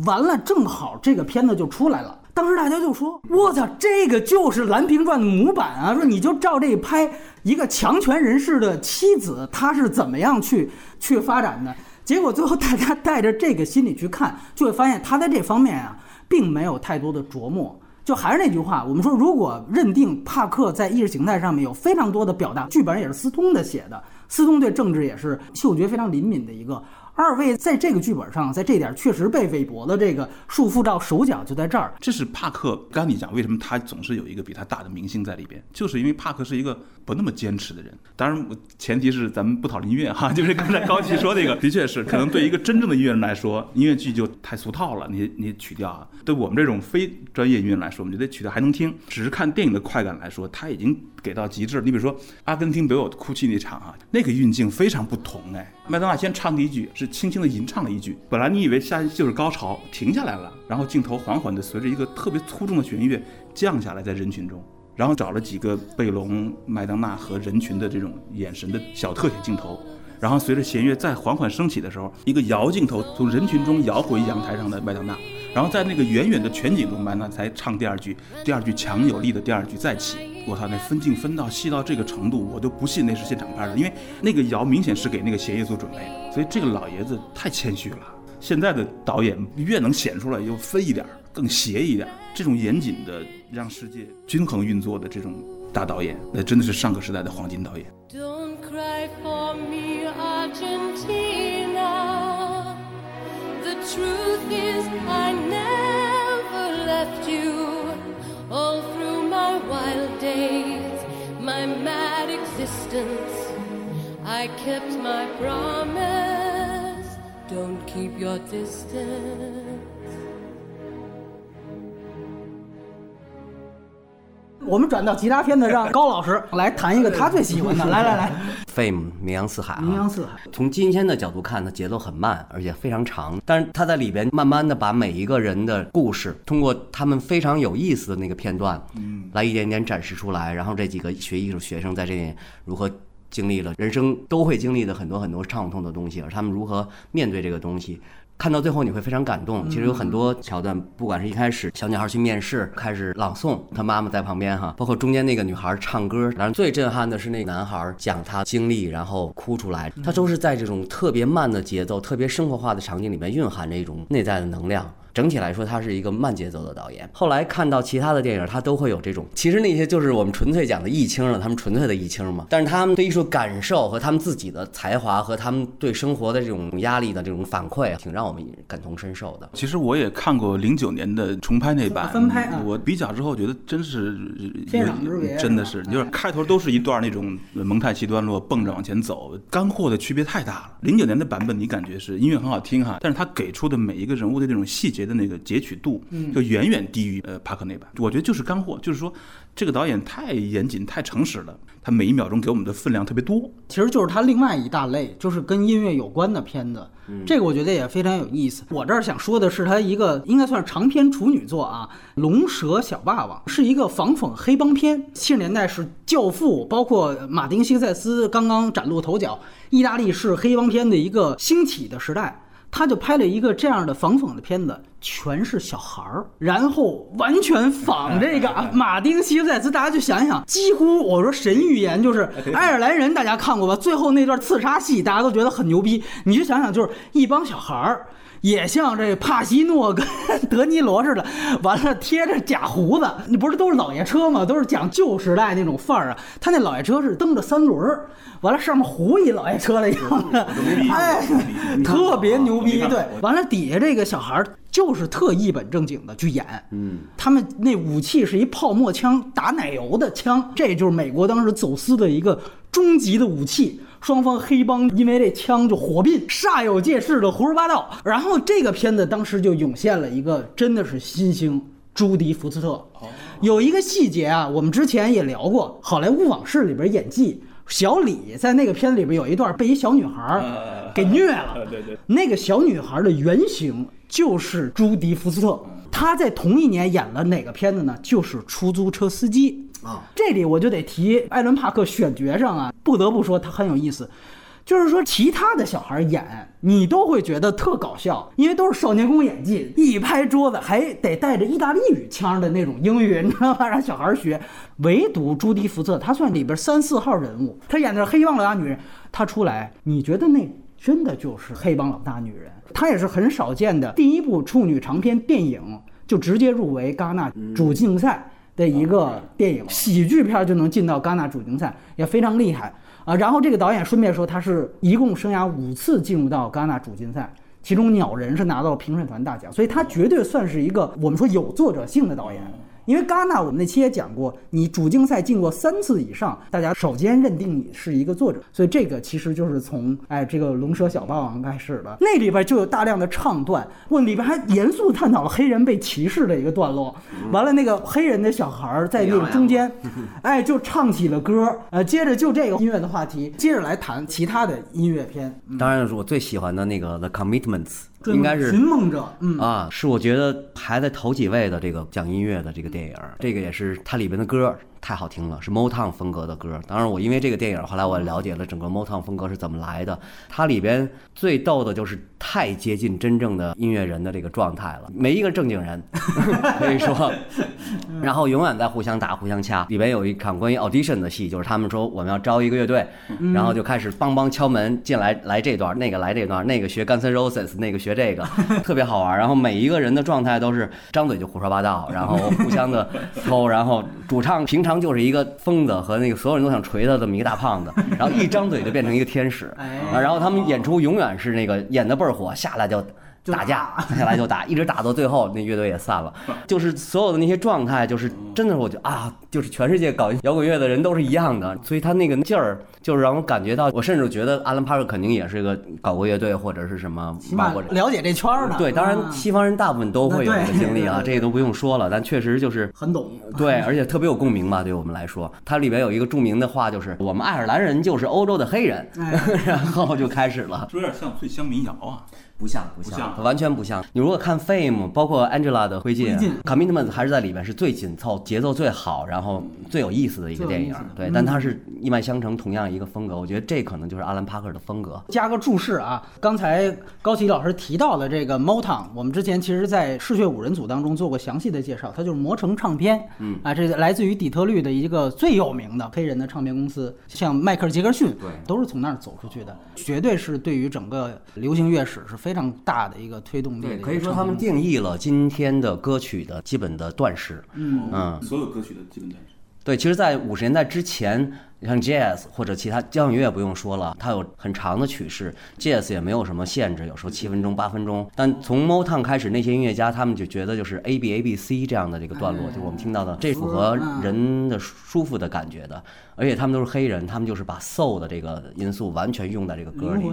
A: 完了，正好这个片子就出来了。当时大家就说：“我操，这个就是《兰亭传》的模板啊！说你就照这拍，一个强权人士的妻子，他是怎么样去去发展的？结果最后大家带着这个心理去看，就会发现他在这方面啊，并没有太多的琢磨。”就还是那句话，我们说，如果认定帕克在意识形态上面有非常多的表达，剧本也是斯通的写的，斯通对政治也是嗅觉非常灵敏的一个。二位在这个剧本上，在这点确实被韦伯的这个束缚到手脚，就在这儿。
B: 这是帕克，刚你讲为什么他总是有一个比他大的明星在里边，就是因为帕克是一个不那么坚持的人。当然，前提是咱们不讨论音乐哈，<laughs> 就是刚才高奇说那个，<laughs> 的确是可能对一个真正的音乐人来说，音乐剧就太俗套了，你你曲调啊，对我们这种非专业音乐人来说，我们觉得曲调还能听，只是看电影的快感来说，他已经。给到极致，你比如说阿根廷北欧哭泣那场啊，那个运镜非常不同哎。麦当娜先唱第一句，是轻轻的吟唱了一句，本来你以为下就是高潮，停下来了，然后镜头缓缓的随着一个特别粗重的弦乐降下来，在人群中，然后找了几个贝隆、麦当娜和人群的这种眼神的小特写镜头。然后随着弦乐再缓缓升起的时候，一个摇镜头从人群中摇回阳台上的麦当娜，然后在那个远远的全景中，麦当娜才唱第二句，第二句强有力的第二句再起。我操，那分镜分到细到这个程度，我都不信那是现场拍的，因为那个摇明显是给那个弦乐做准备的。所以这个老爷子太谦虚了。现在的导演越能显出来，又分一点，更邪一点，这种严谨的让世界均衡运作的这种大导演，那真的是上个时代的黄金导演。Don't cry for me. Argentina. The truth is, I never left you all through my wild days, my mad existence. I kept my promise. Don't keep your distance. 我们转到其他片子，让高老师来谈一个他最喜欢的。来 <laughs> 来来，《
C: Fame》名扬四海。
A: 啊名扬四海。
C: 从今天的角度看，它节奏很慢，而且非常长。但是他在里边慢慢的把每一个人的故事，通过他们非常有意思的那个片段，嗯，来一点点展示出来。然后这几个学艺术学生在这里如何经历了人生都会经历的很多很多畅痛的东西，而他们如何面对这个东西。看到最后你会非常感动。其实有很多桥段，不管是一开始小女孩去面试，开始朗诵，她妈妈在旁边哈，包括中间那个女孩唱歌，然后最震撼的是那个男孩讲他经历，然后哭出来，他都是在这种特别慢的节奏、特别生活化的场景里面蕴含着一种内在的能量。整体来说，他是一个慢节奏的导演。后来看到其他的电影，他都会有这种。其实那些就是我们纯粹讲的艺青了，他们纯粹的艺青嘛。但是他们对艺术感受和他们自己的才华和他们对生活的这种压力的这种反馈，挺让我们感同身受的。
B: 其实我也看过零九年的重拍那版
A: 分拍，
B: 我比较之后觉得真是
A: 天壤之别，
B: 真的是就是开头都是一段那种蒙太奇段落，蹦着往前走，干货的区别太大了。零九年的版本你感觉是音乐很好听哈，但是他给出的每一个人物的这种细节的那个截取。度就远远低于呃帕克那版，我觉得就是干货，就是说这个导演太严谨、太诚实了，他每一秒钟给我们的分量特别多。
A: 其实就是他另外一大类，就是跟音乐有关的片子，这个我觉得也非常有意思。我这儿想说的是他一个应该算是长篇处女作啊，《龙蛇小霸王》是一个仿讽黑帮片。七十年代是《教父》，包括马丁·西塞斯刚刚崭露头角，意大利是黑帮片的一个兴起的时代。他就拍了一个这样的仿讽的片子，全是小孩儿，然后完全仿这个马丁·西塞斯。大家就想想，几乎我说神预言就是爱尔兰人，大家看过吧？最后那段刺杀戏，大家都觉得很牛逼。你就想想，就是一帮小孩儿，也像这帕西诺跟德尼罗似的，完了贴着假胡子，你不是都是老爷车吗？都是讲旧时代那种范儿啊。他那老爷车是蹬着三轮儿。完了，上面糊一老爷车的样子，哎，特别牛逼。<laughs> 对，完了底下这个小孩就是特一本正经的去演。
C: 嗯，
A: 他们那武器是一泡沫枪，打奶油的枪，这就是美国当时走私的一个终极的武器。双方黑帮因为这枪就火并，煞有介事的胡说八道。然后这个片子当时就涌现了一个真的是新星朱迪福斯特。有一个细节啊，我们之前也聊过，《好莱坞往事》里边演技，小李在那个片子里边有一段被一小女孩儿给虐了。
B: 对对，
A: 那个小女孩的原型就是朱迪福斯特，他在同一年演了哪个片子呢？就是《出租车司机》
C: 啊。
A: 这里我就得提艾伦·帕克选角上啊，不得不说他很有意思。就是说，其他的小孩演你都会觉得特搞笑，因为都是少年宫演技，一拍桌子还得带着意大利语腔的那种英语，你知道吧？让小孩学。唯独朱迪福斯特，他算里边三四号人物，他演的是黑帮老大女人，他出来，你觉得那真的就是黑帮老大女人？她也是很少见的第一部处女长篇电影就直接入围戛纳主竞赛的一个电影，喜剧片就能进到戛纳主竞赛，也非常厉害。啊，然后这个导演顺便说，他是一共生涯五次进入到戛纳主竞赛，其中《鸟人》是拿到了评审团大奖，所以他绝对算是一个我们说有作者性的导演。因为戛纳我们那期也讲过，你主竞赛进过三次以上，大家首先认定你是一个作者，所以这个其实就是从哎这个《龙蛇小霸王》开始的，那里边就有大量的唱段，问里边还严肃探讨了黑人被歧视的一个段落。完了，那个黑人的小孩儿在那个中间，<laughs> 哎就唱起了歌，呃，接着就这个音乐的话题，接着来谈其他的音乐片。
C: 当然是我最喜欢的那个《The Commitments》，应该是
A: 寻梦者，嗯。
C: 啊，是我觉得排在头几位的这个讲音乐的这个电影，这个也是它里边的歌太好听了，是 Motown 风格的歌。当然，我因为这个电影，后来我了解了整个 Motown 风格是怎么来的。它里边最逗的就是太接近真正的音乐人的这个状态了，没一个正经人，<laughs> 可以说，然后永远在互相打、互相掐。里边有一场关于 audition 的戏，就是他们说我们要招一个乐队，然后就开始梆梆敲门进来，来这段，那个来这段，那个学 Guns N' Roses，那个学这个，<laughs> 特别好玩。然后每一个人的状态都是张嘴就胡说八道，然后互相的偷，<laughs> 然后主唱平常就是一个疯子和那个所有人都想锤他这么一个大胖子，<laughs> 然后一张嘴就变成一个天使，啊，然后他们演出永远是那个演的倍儿火，下来就。打架下 <laughs> 来就打，一直打到最后，那乐队也散了。<laughs> 就是所有的那些状态，就是真的，我觉得啊，就是全世界搞摇滚乐的人都是一样的，所以他那个劲儿，就是让我感觉到，我甚至觉得阿兰帕克肯定也是一个搞过乐队或者是什么，
A: 起码了解这圈儿的。
C: 对，当然西方人大部分都会有这个经历啊，这个都不用说了，但确实就是
A: 很懂。
C: 对，而且特别有共鸣吧，对我们来说，它里边有一个著名的话，就是我们爱尔兰人就是欧洲的黑人，<laughs> 然后就开始了，
B: 说有点像最乡民谣啊。
C: 不像不像，完全不像。你如果看 Fame，包括 Angela 的灰烬，Commitment 还是在里面是最紧凑、节奏最好，然后最有意思的一个电影。对，但它是一脉相承，同样一个风格。我觉得这可能就是阿兰帕克的风格。
A: 加个注释啊，刚才高奇老师提到的这个 Motown，我们之前其实在嗜血五人组当中做过详细的介绍，它就是魔城唱片。
C: 嗯
A: 啊，这来自于底特律的一个最有名的黑人的唱片公司，像迈克尔·杰克逊，
C: 对，
A: 都是从那儿走出去的，绝对是对于整个流行乐史是非常大的一个推动力。
C: 对，可以说他们定义了今天的歌曲的基本的段式。
A: 嗯
C: 嗯，
B: 所有歌曲的基本段式。
C: 对，其实，在五十年代之前，像 Jazz 或者其他交响乐不用说了，它有很长的曲式，Jazz 也没有什么限制，有时候七分钟、八分钟。但从 Motown 开始，那些音乐家他们就觉得就是 A B A B C 这样的这个段落，就是我们听到的，这符合人的舒服的感觉的。而且他们都是黑人，他们就是把 soul 的这个因素完全用在这个歌里。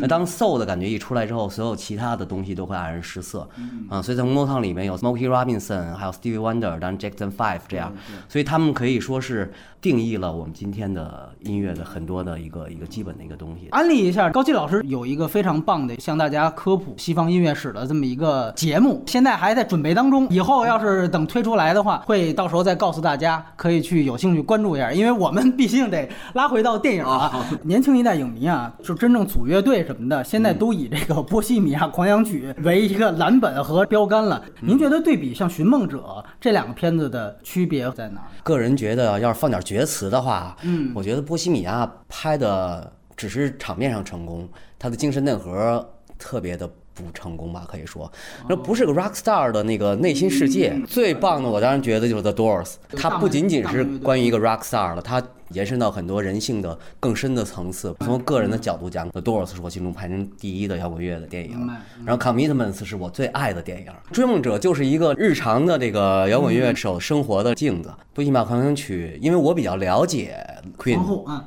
C: 那当 soul 的感觉一出来之后，所有其他的东西都会黯然失色。啊，所以在 Motown 里面有 Smokey Robinson，还有 Stevie Wonder，当然 Jackson Five 这样，所以他们可以说是定义了我们今天的音乐的很多的一个一个基本的一个东西。
A: 安利一下，高季老师有一个非常棒的向大家科普西方音乐史的这么一个节目，现在还在准备当中。以后要是等推出来的话，会到时候再告诉大家，可以去有兴趣关注一下，因为我们。毕竟得拉回到电影啊，年轻一代影迷啊，就真正组乐队什么的，现在都以这个《波西米亚狂想曲》为一个蓝本和标杆了。您觉得对比像《寻梦者》这两个片子的区别在哪？
C: 个人觉得，要是放点绝词的话，
A: 嗯，
C: 我觉得《波西米亚》拍的只是场面上成功，他的精神内核特别的。不成功吧，可以说，那不是个 rock star 的那个内心世界。最棒的，我当然觉得就是 The Doors，它不仅仅是关于一个 rock star 了，它延伸到很多人性的更深的层次。从个人的角度讲，《The Doors》是我心中排名第一的摇滚乐的电影，然后《Commitments》是我最爱的电影，《追梦者》就是一个日常的这个摇滚乐手生活的镜子，《多西马狂想曲》，因为我比较了解 Queen，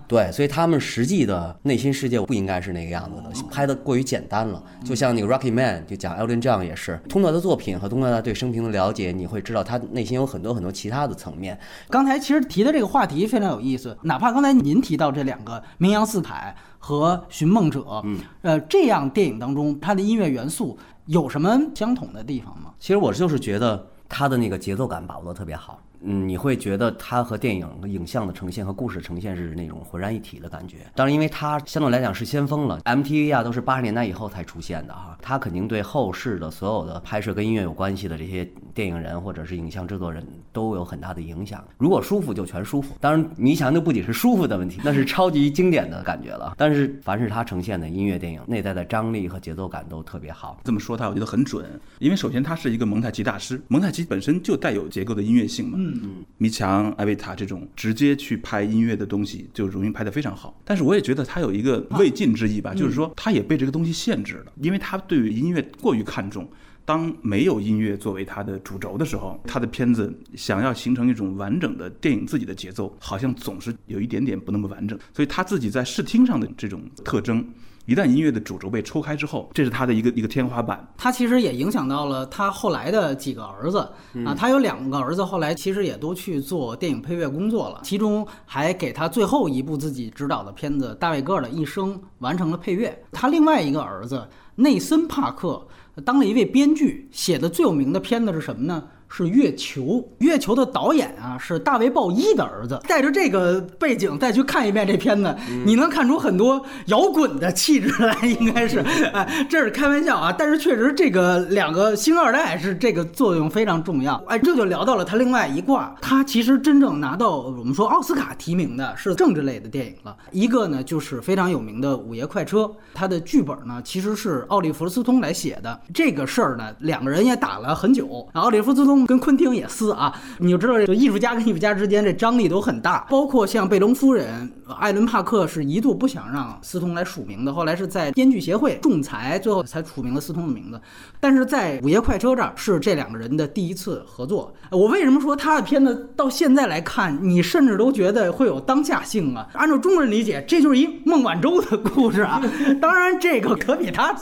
C: 对，所以他们实际的内心世界不应该是那个样子的，拍的过于简单了。就像那个《Rocky Man》，就讲 Elton John 也是，通过他的作品和通过他对生平的了解，你会知道他内心有很多很多其他的层面。
A: 刚才其实提的这个话题非常有意思，哪怕刚才您提到这两个《名扬四海》和《寻梦者》，嗯，呃，这样电影当中它的音乐元素有什么相同的地方吗？
C: 其实我就是觉得它的那个节奏感把握的特别好。嗯，你会觉得它和电影影像的呈现和故事呈现是那种浑然一体的感觉。当然，因为它相对来讲是先锋了，MTV 啊都是八十年代以后才出现的哈，它肯定对后世的所有的拍摄跟音乐有关系的这些电影人或者是影像制作人都有很大的影响。如果舒服就全舒服，当然你想那不仅是舒服的问题，那是超级经典的感觉了。但是凡是它呈现的音乐电影，内在的张力和节奏感都特别好。
B: 这么说它，我觉得很准，因为首先他是一个蒙太奇大师，蒙太奇本身就带有结构的音乐性嘛。嗯，迷墙、艾维塔这种直接去拍音乐的东西，就容易拍得非常好。但是我也觉得他有一个未尽之意吧，就是说他也被这个东西限制了，因为他对于音乐过于看重。当没有音乐作为他的主轴的时候，他的片子想要形成一种完整的电影自己的节奏，好像总是有一点点不那么完整。所以他自己在视听上的这种特征。一旦音乐的主轴被抽开之后，这是他的一个一个天花板。
A: 他其实也影响到了他后来的几个儿子啊，他有两个儿子，后来其实也都去做电影配乐工作了，其中还给他最后一部自己执导的片子《大卫戈尔的一生》完成了配乐。他另外一个儿子内森·帕克当了一位编剧，写的最有名的片子是什么呢？是月球，月球的导演啊是大卫鲍伊的儿子。带着这个背景再去看一遍这片子，你能看出很多摇滚的气质来，<laughs> 应该是，哎，这是开玩笑啊。但是确实，这个两个星二代是这个作用非常重要。哎，这就聊到了他另外一挂，他其实真正拿到我们说奥斯卡提名的是政治类的电影了。一个呢就是非常有名的《午夜快车》，它的剧本呢其实是奥利弗斯通来写的。这个事儿呢，两个人也打了很久，奥利弗斯通。跟昆汀也撕啊，你就知道这艺术家跟艺术家之间这张力都很大。包括像贝隆夫人艾伦帕克是一度不想让斯通来署名的，后来是在编剧协会仲裁，最后才署名了斯通的名字。但是在《午夜快车》这儿是这两个人的第一次合作。我为什么说他的片子到现在来看，你甚至都觉得会有当下性啊？按照中国人理解，这就是一孟晚舟的故事啊。<laughs> 当然，这个可比他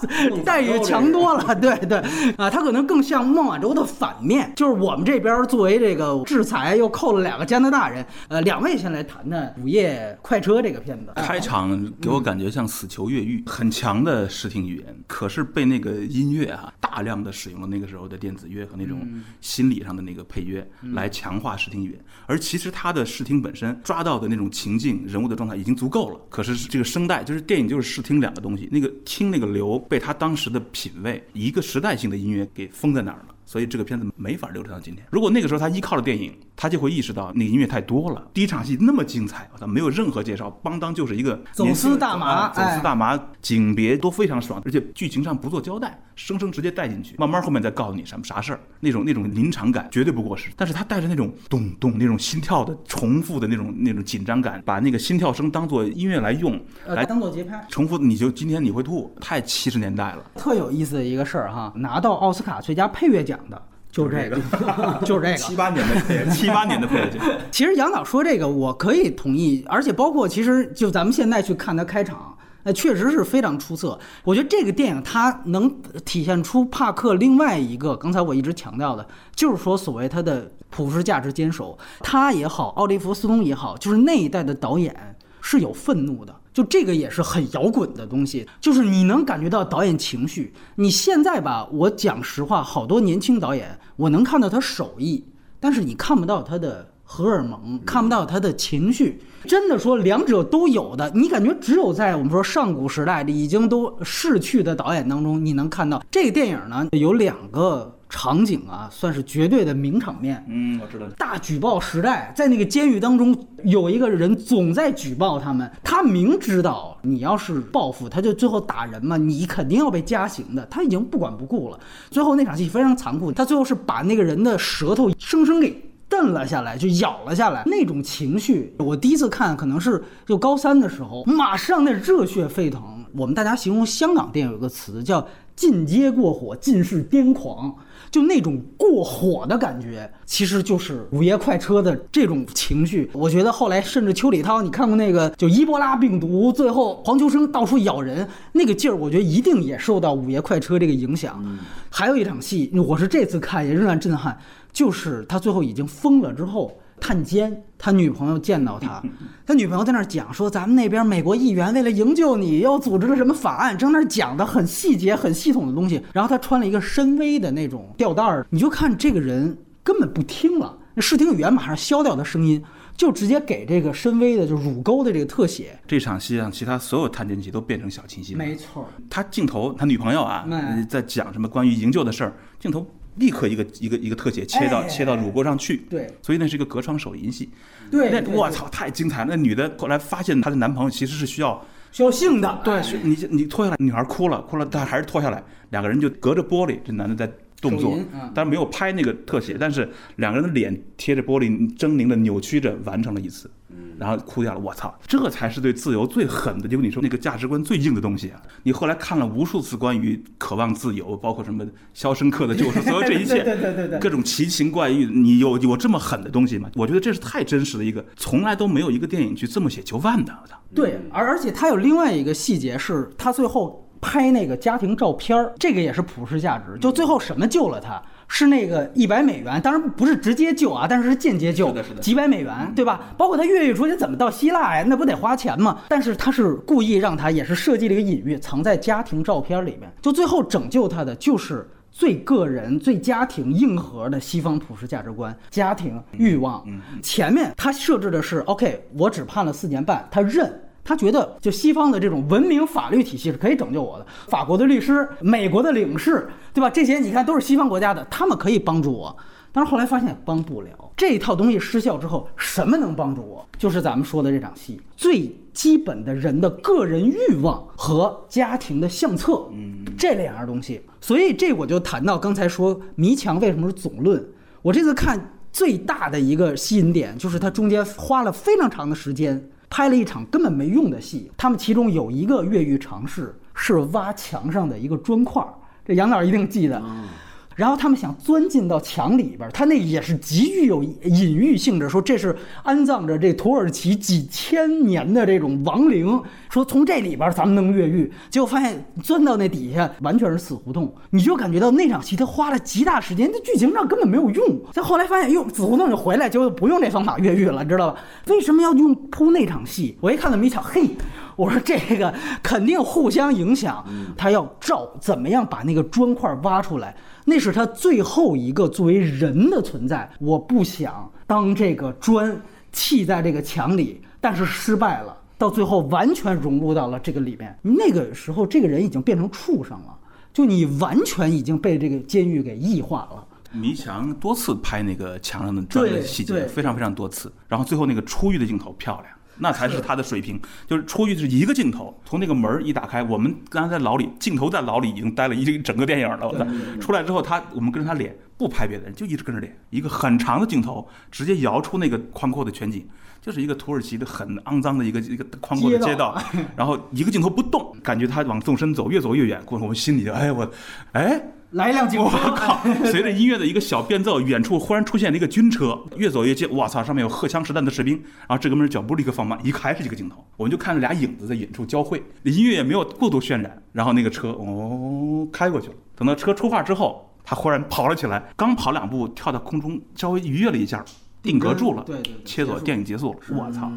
A: 待遇强多了。对对啊，他可能更像孟晚舟的反面，就是。我们这边作为这个制裁，又扣了两个加拿大人。呃，两位先来谈谈《午夜快车》这个片子。
B: 开场给我感觉像死囚越狱，很强的视听语言，可是被那个音乐啊大量的使用了那个时候的电子乐和那种心理上的那个配乐来强化视听语言。而其实它的视听本身抓到的那种情境、人物的状态已经足够了。可是这个声带，就是电影就是视听两个东西，那个听那个流被他当时的品味一个时代性的音乐给封在那儿了。所以这个片子没法流传到今天。如果那个时候他依靠了电影，他就会意识到那个音乐太多了。第一场戏那么精彩，他没有任何介绍，邦当就是一个
A: 走私大麻，
B: 走私大麻，景别都非常爽，而且剧情上不做交代，生生直接带进去，慢慢后面再告诉你什么啥事儿，那种那种临场感绝对不过时。但是他带着那种咚咚那种心跳的重复的那种那种紧张感，把那个心跳声当做音乐来用，来
A: 当做节拍，
B: 重复你就今天你会吐，太七十年代了。
A: 特有意思的一个事儿哈，拿到奥斯卡最佳配乐奖。的就是这个，<laughs> 就是这个
B: 七八年的配乐，七八年的配乐。<laughs>
A: 其实杨导说这个，我可以同意，而且包括其实就咱们现在去看他开场，那确实是非常出色。我觉得这个电影它能体现出帕克另外一个，刚才我一直强调的，就是说所谓他的普世价值坚守。他也好，奥利弗斯通也好，就是那一代的导演是有愤怒的。就这个也是很摇滚的东西，就是你能感觉到导演情绪。你现在吧，我讲实话，好多年轻导演，我能看到他手艺，但是你看不到他的荷尔蒙，看不到他的情绪。真的说，两者都有的，你感觉只有在我们说上古时代的已经都逝去的导演当中，你能看到这个电影呢，有两个。场景啊，算是绝对的名场面。
B: 嗯，我知道。
A: 大举报时代，在那个监狱当中，有一个人总在举报他们。他明知道你要是报复，他就最后打人嘛，你肯定要被加刑的。他已经不管不顾了。最后那场戏非常残酷，他最后是把那个人的舌头生生给蹬了下来，就咬了下来，那种情绪，我第一次看可能是就高三的时候，马上那热血沸腾。我们大家形容香港电影有个词叫“进阶过火，尽是癫狂”，就那种过火的感觉，其实就是《午夜快车》的这种情绪。我觉得后来甚至邱礼涛，你看过那个就伊波拉病毒，最后黄秋生到处咬人那个劲儿，我觉得一定也受到《午夜快车》这个影响。还有一场戏，我是这次看也仍然震撼，就是他最后已经疯了之后。探监，他女朋友见到他，他女朋友在那儿讲说，咱们那边美国议员为了营救你，又组织了什么法案，正那儿讲的很细节、很系统的东西。然后他穿了一个深 V 的那种吊带儿，你就看这个人根本不听了，那视听语言马上消掉的声音，就直接给这个深 V 的就乳沟的这个特写。
B: 这场戏让其他所有探监戏都变成小清新。
A: 没错，
B: 他镜头，他女朋友啊，在讲什么关于营救的事儿，镜头。立刻一个一个一个特写切到切到乳沟上去，
A: 对，
B: 所以那是一个隔窗手淫戏，
A: 对，
B: 那我操太精彩了！那女的后来发现她的男朋友其实是需要
A: 需要性的，
B: 对，你你脱下来，女孩哭了哭了，但还是脱下来，两个人就隔着玻璃，这男的在动作，但是没有拍那个特写，但是两个人的脸贴着玻璃，狰狞的扭曲着完成了一次。然后哭掉了，我操，这才是对自由最狠的，就你说那个价值观最硬的东西啊！你后来看了无数次关于渴望自由，包括什么《肖申克的救赎》，所有这一切，<laughs>
A: 对对对对，
B: 各种奇情怪异，你有有这么狠的东西吗？我觉得这是太真实的一个，从来都没有一个电影去这么写囚犯的，我操！
A: 对，而而且他有另外一个细节是，他最后拍那个家庭照片儿，这个也是普世价值，就最后什么救了他？是那个一百美元，当然不是直接救啊，但是是间接救，几百美元，对吧？包括他越狱出去怎么到希腊呀？那不得花钱吗？但是他是故意让他也是设计了一个隐喻，藏在家庭照片里面。就最后拯救他的就是最个人、最家庭硬核的西方普世价值观：家庭、欲望。前面他设置的是 OK，我只判了四年半，他认。他觉得，就西方的这种文明法律体系是可以拯救我的。法国的律师、美国的领事，对吧？这些你看都是西方国家的，他们可以帮助我。但是后来发现帮不了，这一套东西失效之后，什么能帮助我？就是咱们说的这场戏，最基本的人的个人欲望和家庭的相册，这两样东西。所以这我就谈到刚才说迷墙为什么是总论。我这次看最大的一个吸引点，就是它中间花了非常长的时间。拍了一场根本没用的戏，他们其中有一个越狱尝试是挖墙上的一个砖块，这杨导一定记得。然后他们想钻进到墙里边，他那也是极具有隐喻性质，说这是安葬着这土耳其几千年的这种亡灵，说从这里边咱们能越狱，结果发现钻到那底下完全是死胡同，你就感觉到那场戏他花了极大时间，那剧情上根本没有用。再后来发现，哟，死胡同就回来，就不用这方法越狱了，知道吧？为什么要用铺那场戏？我一看到没想，嘿，我说这个肯定互相影响，他要照怎么样把那个砖块挖出来。那是他最后一个作为人的存在。我不想当这个砖砌在这个墙里，但是失败了，到最后完全融入到了这个里面。那个时候，这个人已经变成畜生了，就你完全已经被这个监狱给异化了。
B: 迷墙多次拍那个墙上的砖的细节，非常非常多次。然后最后那个出狱的镜头漂亮。那才是他的水平，就是出去是一个镜头，从那个门一打开，我们刚才在牢里，镜头在牢里已经待了一整个电影了。我操，出来之后，他我们跟着他脸，不拍别的人，就一直跟着脸，一个很长的镜头，直接摇出那个宽阔的全景，就是一个土耳其的很肮脏的一个一个宽阔的街道，<laughs> 然后一个镜头不动，感觉他往纵深走，越走越远，过我们心里就哎我，哎。
A: 来一辆警车！
B: 我靠！随着音乐的一个小变奏，远处忽然出现了一个军车，越走越近。我操！上面有荷枪实弹的士兵。然后这哥们脚步立刻放慢，一看还是这个镜头，我们就看着俩影子在远处交汇，音乐也没有过度渲染。然后那个车哦开过去了。等到车出画之后，他忽然跑了起来，刚跑两步，跳到空中稍微愉悦了一下。定格住了，
A: 对对，
B: 切走，电影结束了。我操，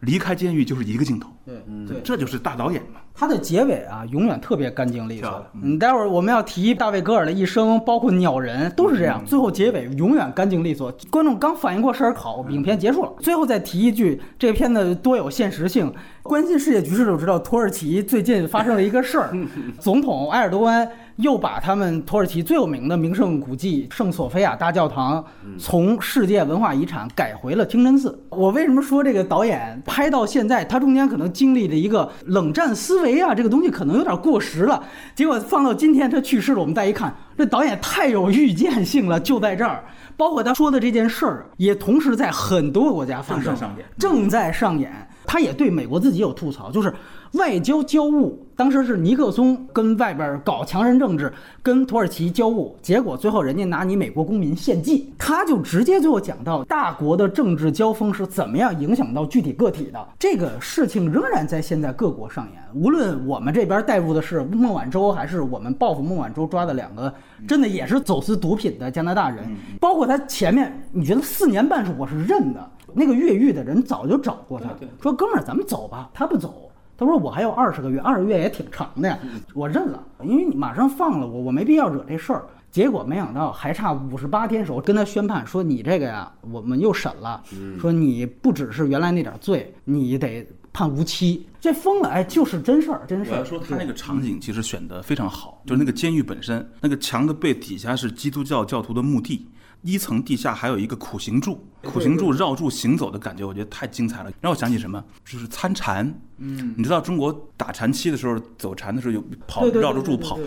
B: 离开监狱就是一个镜头，
A: 对对，
B: 这就是大导演嘛。
A: 他的结尾啊，永远特别干净利索。你待会儿我们要提大卫·戈尔的一生，包括鸟人都是这样，最后结尾永远干净利索。观众刚反应过神儿，好，影片结束了。最后再提一句，这片子多有现实性。关心世界局势就知道，土耳其最近发生了一个事儿，<laughs> 总统埃尔多安。又把他们土耳其最有名的名胜古迹圣索菲亚大教堂从世界文化遗产改回了清真寺。我为什么说这个导演拍到现在，他中间可能经历了一个冷战思维啊，这个东西可能有点过时了。结果放到今天他去世了，我们再一看，这导演太有预见性了，就在这儿。包括他说的这件事儿，也同时在很多国家发生，
B: 正在上演。
A: 他也对美国自己有吐槽，就是外交交恶。当时是尼克松跟外边搞强人政治，跟土耳其交恶，结果最后人家拿你美国公民献祭。他就直接最后讲到大国的政治交锋是怎么样影响到具体个体的。这个事情仍然在现在各国上演。无论我们这边带入的是孟晚舟，还是我们报复孟晚舟抓的两个真的也是走私毒品的加拿大人，包括他前面，你觉得四年半是我是认的。那个越狱的人早就找过他，说哥们儿，咱们走吧。他不走，他说我还有二十个月，二十个月也挺长的呀。我认了，因为你马上放了我，我没必要惹这事儿。结果没想到还差五十八天时候跟他宣判说你这个呀，我们又审了，说你不只是原来那点罪，你得判无期。这疯了，哎，就是真事儿，真事儿。
B: 我要说他那个场景其实选的非常好，就是那个监狱本身，那个墙的背底下是基督教教徒的墓地。一层地下还有一个苦行柱，苦行柱绕柱行走的感觉，我觉得太精彩了，让我想起什么，就是参禅。嗯，你知道中国打禅期的时候，走禅的时候有跑绕着柱跑，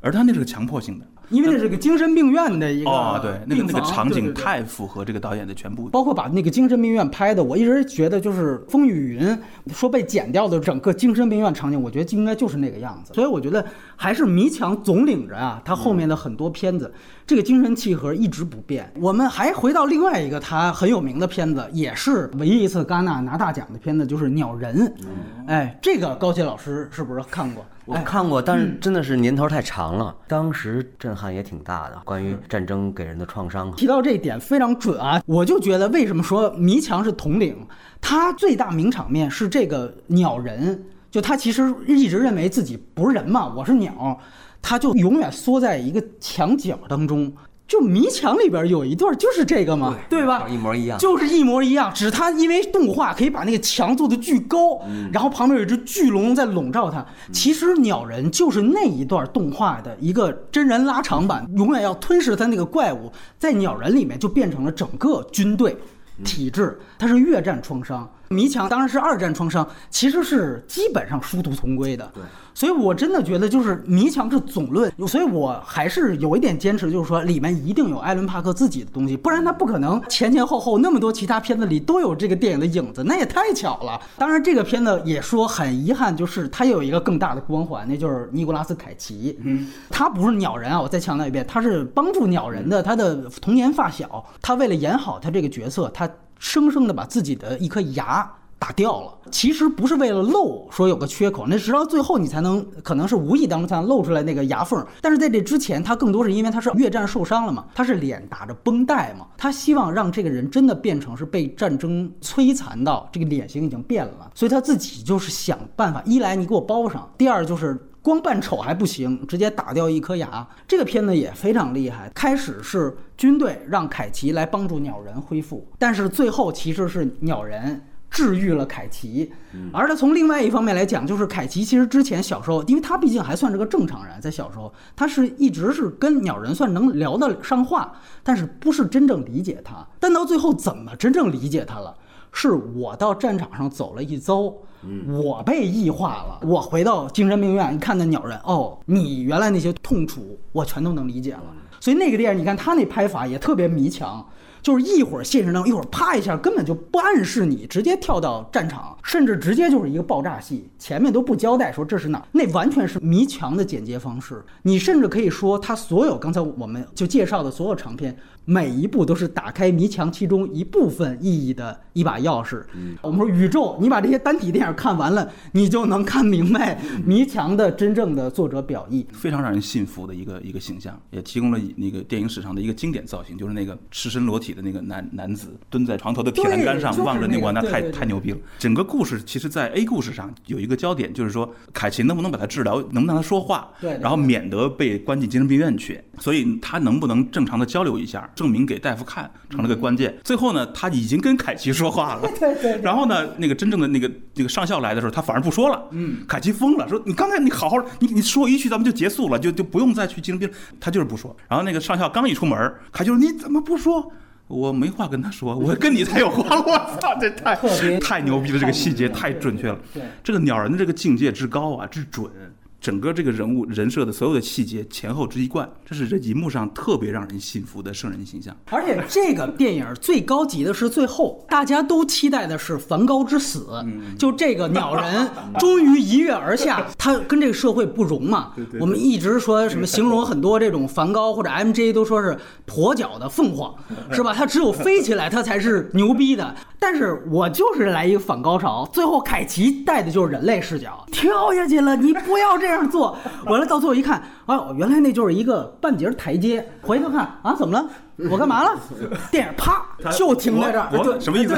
B: 而他那是个强迫性的。
A: 因为那是个精神病院的一个
B: 哦，对，那个那个场景太符合这个导演的全部，
A: 包括把那个精神病院拍的，我一直觉得就是《风雨云》说被剪掉的整个精神病院场景，我觉得应该就是那个样子。所以我觉得还是迷强总领着啊，他后面的很多片子，这个精神契合一直不变。我们还回到另外一个他很有名的片子，也是唯一一次戛纳拿大奖的片子，就是《鸟人》。哎，这个高杰老师是不是看过？
C: 我看过，但是真的是年头太长了，当时震撼也挺大的。关于战争给人的创伤，
A: 提到这一点非常准啊！我就觉得，为什么说迷墙是统领？他最大名场面是这个鸟人，就他其实一直认为自己不是人嘛，我是鸟，他就永远缩在一个墙角当中。就迷墙里边有一段就是这个嘛，对吧？
C: 一模一样，
A: 就是一模一样，只是他因为动画可以把那个墙做的巨高，然后旁边有一只巨龙在笼罩他。其实鸟人就是那一段动画的一个真人拉长版，永远要吞噬它那个怪物，在鸟人里面就变成了整个军队体制，它是越战创伤。迷墙当然是二战创伤，其实是基本上殊途同归的。
C: 对，
A: 所以我真的觉得就是迷墙是总论，所以我还是有一点坚持，就是说里面一定有艾伦帕克自己的东西，不然他不可能前前后后那么多其他片子里都有这个电影的影子，那也太巧了。当然这个片子也说很遗憾，就是他有一个更大的光环，那就是尼古拉斯凯奇。嗯，他不是鸟人啊，我再强调一遍，他是帮助鸟人的他的童年发小，他为了演好他这个角色，他。生生的把自己的一颗牙打掉了，其实不是为了露，说有个缺口，那直到最后你才能，可能是无意当中才能露出来那个牙缝。但是在这之前，他更多是因为他是越战受伤了嘛，他是脸打着绷带嘛，他希望让这个人真的变成是被战争摧残到这个脸型已经变了，所以他自己就是想办法，一来你给我包上，第二就是。光扮丑还不行，直接打掉一颗牙。这个片子也非常厉害。开始是军队让凯奇来帮助鸟人恢复，但是最后其实是鸟人治愈了凯奇。而他从另外一方面来讲，就是凯奇其实之前小时候，因为他毕竟还算是个正常人，在小时候他是一直是跟鸟人算能聊得上话，但是不是真正理解他。但到最后怎么真正理解他了？是我到战场上走了一遭。我被异化了，我回到精神病院，一看那鸟人，哦，你原来那些痛楚，我全都能理解了。所以那个电影，你看他那拍法也特别迷墙。就是一会儿现实当中，一会儿啪一下，根本就不暗示你，直接跳到战场，甚至直接就是一个爆炸戏，前面都不交代说这是哪，那完全是迷墙的剪接方式。你甚至可以说，他所有刚才我们就介绍的所有长片，每一部都是打开迷墙其中一部分意义的一把钥匙。我们说宇宙，你把这些单体电影看完了，你就能看明白迷墙的真正的作者表意，
B: 非常让人信服的一个一个形象，也提供了那个电影史上的一个经典造型，就是那个赤身裸体。的那个男男子蹲在床头的铁栏杆上望着那哇，那太太牛逼了。整个故事其实，在 A 故事上有一个焦点，就是说凯奇能不能把他治疗，能不能让他说话，
A: 对对
B: 然后免得被关进精神病院去。所以他能不能正常的交流一下，证明给大夫看，成了个关键。最后呢，他已经跟凯奇说话了，<laughs>
A: 对对
B: 然后呢，那个真正的那个那个上校来的时候，他反而不说了。嗯，凯奇疯了，说你刚才你好好，你你说一句咱们就结束了，就就不用再去精神病。他就是不说。然后那个上校刚一出门，他就说你怎么不说？我没话跟他说，我跟你才有话。我操，这太太牛逼了，这个细节太准确了。
A: 对
B: 这个鸟人的这个境界之高啊，之准。整个这个人物人设的所有的细节前后之一贯，这是这银幕上特别让人信服的圣人形象。
A: 而且这个电影最高级的是最后，大家都期待的是梵高之死，
B: 嗯
A: 就这个鸟人 <laughs> 终于一跃而下，他跟这个社会不容嘛。我们一直说什么形容很多这种梵高或者 MJ 都说是跛脚的凤凰，<laughs> 是吧？他只有飞起来，他才是牛逼的。但是我就是来一个反高潮，最后凯奇带的就是人类视角，跳下去了，你不要这这样做。完了到最后一看，哦，原来那就是一个半截台阶，回头看啊，怎么了？我干嘛了？<laughs> 电影啪就停在这儿，
B: 什么意思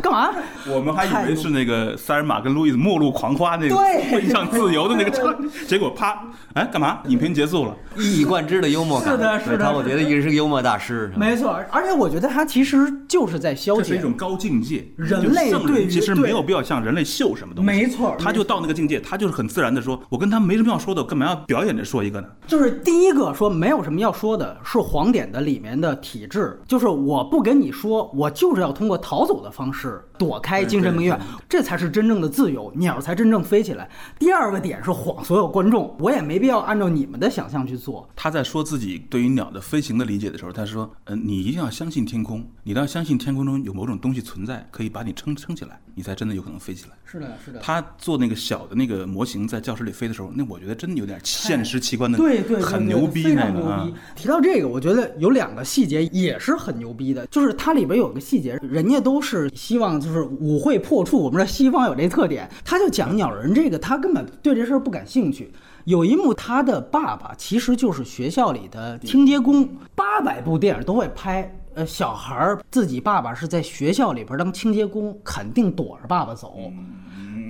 A: 干嘛？<laughs>
B: 我们还以为是那个塞尔玛跟路易斯末路狂花那个
A: 对
B: 飞向自由的那个场景，结果啪，哎，干嘛？影评结束了。
C: 一以贯之的幽默感。
A: 是的是的
C: 他我觉得一直是个幽默大师。
A: 没错，而且我觉得他其实就是在消解
B: 这是一种高境界，
A: 人类对
B: 其实没有必要向人类秀什么东西，
A: 没错
B: 他就到那个境界，他就是很自然的说，我跟他没什么要说的，我干嘛要表演着说一个呢？
A: 就是第一个说没有什么要说的，是黄点的里面的体制，就是我不跟你说，我就是要通过逃走的方式躲开精神病院，这才是真正的自由，鸟才真正飞起来。第二个点是晃所有观众，我也没必要按照你们的想象去做。
B: 他在说自己对于鸟的飞行的理解的时候，他说：“嗯、你一定要相信天空，你要相信天空中有某种东西存在，可以把你撑撑起来，你才真的有可能飞起来。”
A: 是的，是的
B: 他做那个小的那个模型在教室里飞的时候，那我觉得真的有点现实奇观的，
A: 对对对，
B: 很牛逼那
A: 非常牛逼。。提到这个，我觉得有两个细节也是很牛逼的，就是它里边有个细节，人家都是希望就是舞会破处，我们说西方有这特点，他就讲鸟人这个，他根本对这事儿不感兴趣。有一幕，他的爸爸其实就是学校里的清洁工，八百部电影都会拍。呃，小孩儿自己爸爸是在学校里边当清洁工，肯定躲着爸爸走。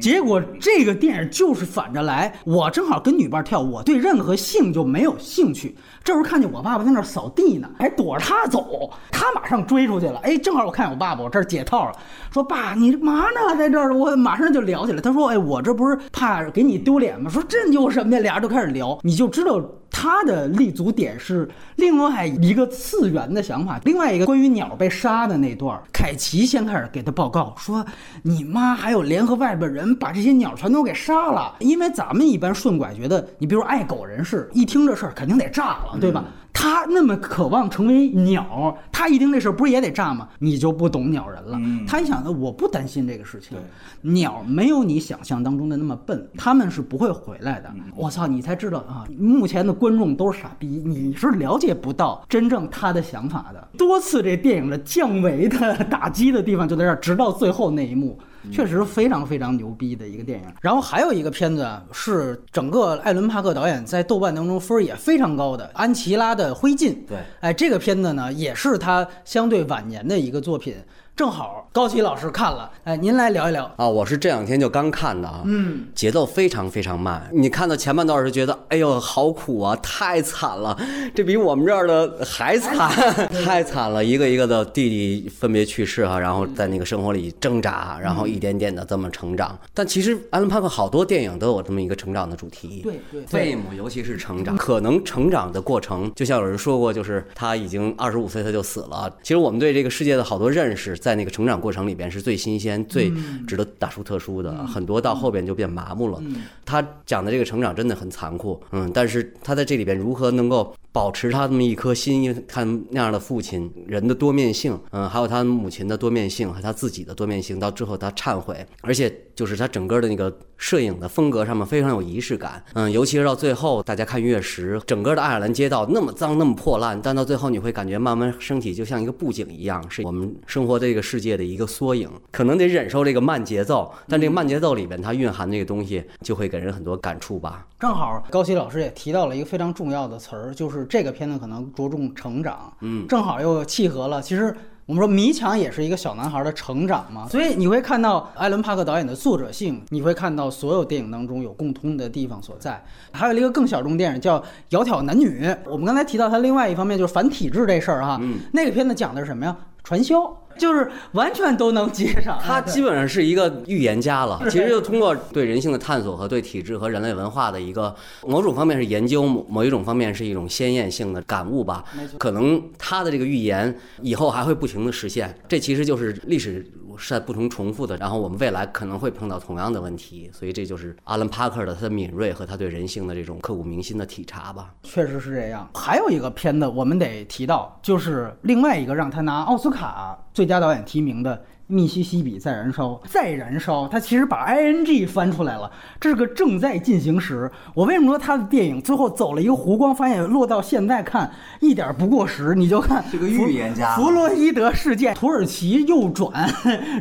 A: 结果这个电影就是反着来，我正好跟女伴跳，我对任何性就没有兴趣。这时候看见我爸爸在那儿扫地呢，还躲着他走，他马上追出去了。哎，正好我看见我爸爸，我这儿解套了，说爸，你这嘛呢？在这儿，我马上就聊起来。他说，哎，我这不是怕给你丢脸吗？说这有什么的？俩人就开始聊，你就知道他的立足点是另外一个次元的想法。另外一个关于鸟被杀的那段，凯奇先开始给他报告说，你妈还有联合外边人把这些鸟全都给杀了，因为咱们一般顺拐觉得，你比如爱狗人士，一听这事儿肯定得炸了，对吧？他那么渴望成为鸟，他一听这事儿不是也得炸吗？你就不懂鸟人了。他一想呢，我不担心这个事情，鸟没有你想象当中的那么笨，他们是不会回来的。我操，你才知道啊！目前的观众都是傻逼，你是了解不到真正他的想法的。多次这电影的降维的打击的地方就在这儿，直到最后那一幕。确实非常非常牛逼的一个电影。然后还有一个片子是整个艾伦·帕克导演在豆瓣当中分儿也非常高的《安琪拉的灰烬》。
C: 对，
A: 哎，这个片子呢也是他相对晚年的一个作品。正好高奇老师看了，哎，您来聊一聊。
C: 啊，我是这两天就刚看的啊，
A: 嗯，
C: 节奏非常非常慢。你看到前半段是觉得，哎呦，好苦啊，太惨了，这比我们这儿的还惨，<laughs> 太惨了。一个一个的弟弟分别去世啊、然后在那个生活里挣扎，然后一点点的这么成长。但其实安伦帕克好多电影都有这么一个成长的主题，
A: 对对对
C: 费姆尤其是成长，可能成长的过程，就像有人说过，就是他已经二十五岁他就死了。其实我们对这个世界的好多认识，在那个成长过程里边是最新鲜、最值得打出特殊的，很多到后边就变麻木了。他讲的这个成长真的很残酷，嗯，但是他在这里边如何能够保持他这么一颗心，因为看那样的父亲，人的多面性，嗯，还有他母亲的多面性和他自己的多面性，到最后他忏悔，而且就是他整个的那个摄影的风格上面非常有仪式感，嗯，尤其是到最后，大家看月食，整个的爱尔兰街道那么脏那么破烂，但到最后你会感觉慢慢升起，就像一个布景一样，是我们生活这个世界的一个缩影，可能得忍受这个慢节奏，但这个慢节奏里边它蕴含这个东西，就会给人很多感触吧。
A: 正好高奇老师也提到了一个非常重要的词儿，就是这个片子可能着重成长，
C: 嗯，
A: 正好又契合了。其实我们说迷墙也是一个小男孩的成长嘛，所以你会看到艾伦·帕克导演的作者性，你会看到所有电影当中有共通的地方所在。还有一个更小众电影叫《窈窕男女》，我们刚才提到它另外一方面就是反体制这事儿哈，那个片子讲的是什么呀？传销。就是完全都能接上，
C: 他基本上是一一个预言家了。其实就通过对人性的探索和对体制和人类文化的一个某种方面是研究，某某一种方面是一种鲜艳性的感悟吧。可能他的这个预言以后还会不停的实现。这其实就是历史是在不同重复的，然后我们未来可能会碰到同样的问题。所以这就是阿伦帕克的他的敏锐和他对人性的这种刻骨铭心的体察吧。
A: 确实是这样。还有一个片子我们得提到，就是另外一个让他拿奥斯卡最佳导演提名的。密西西比在燃烧，在燃烧。他其实把 I N G 翻出来了，这是个正在进行时。我为什么说他的电影最后走了一个弧光，发现落到现在看一点不过时？你就看
C: 这个预言家
A: 弗洛伊德事件，土耳其右转，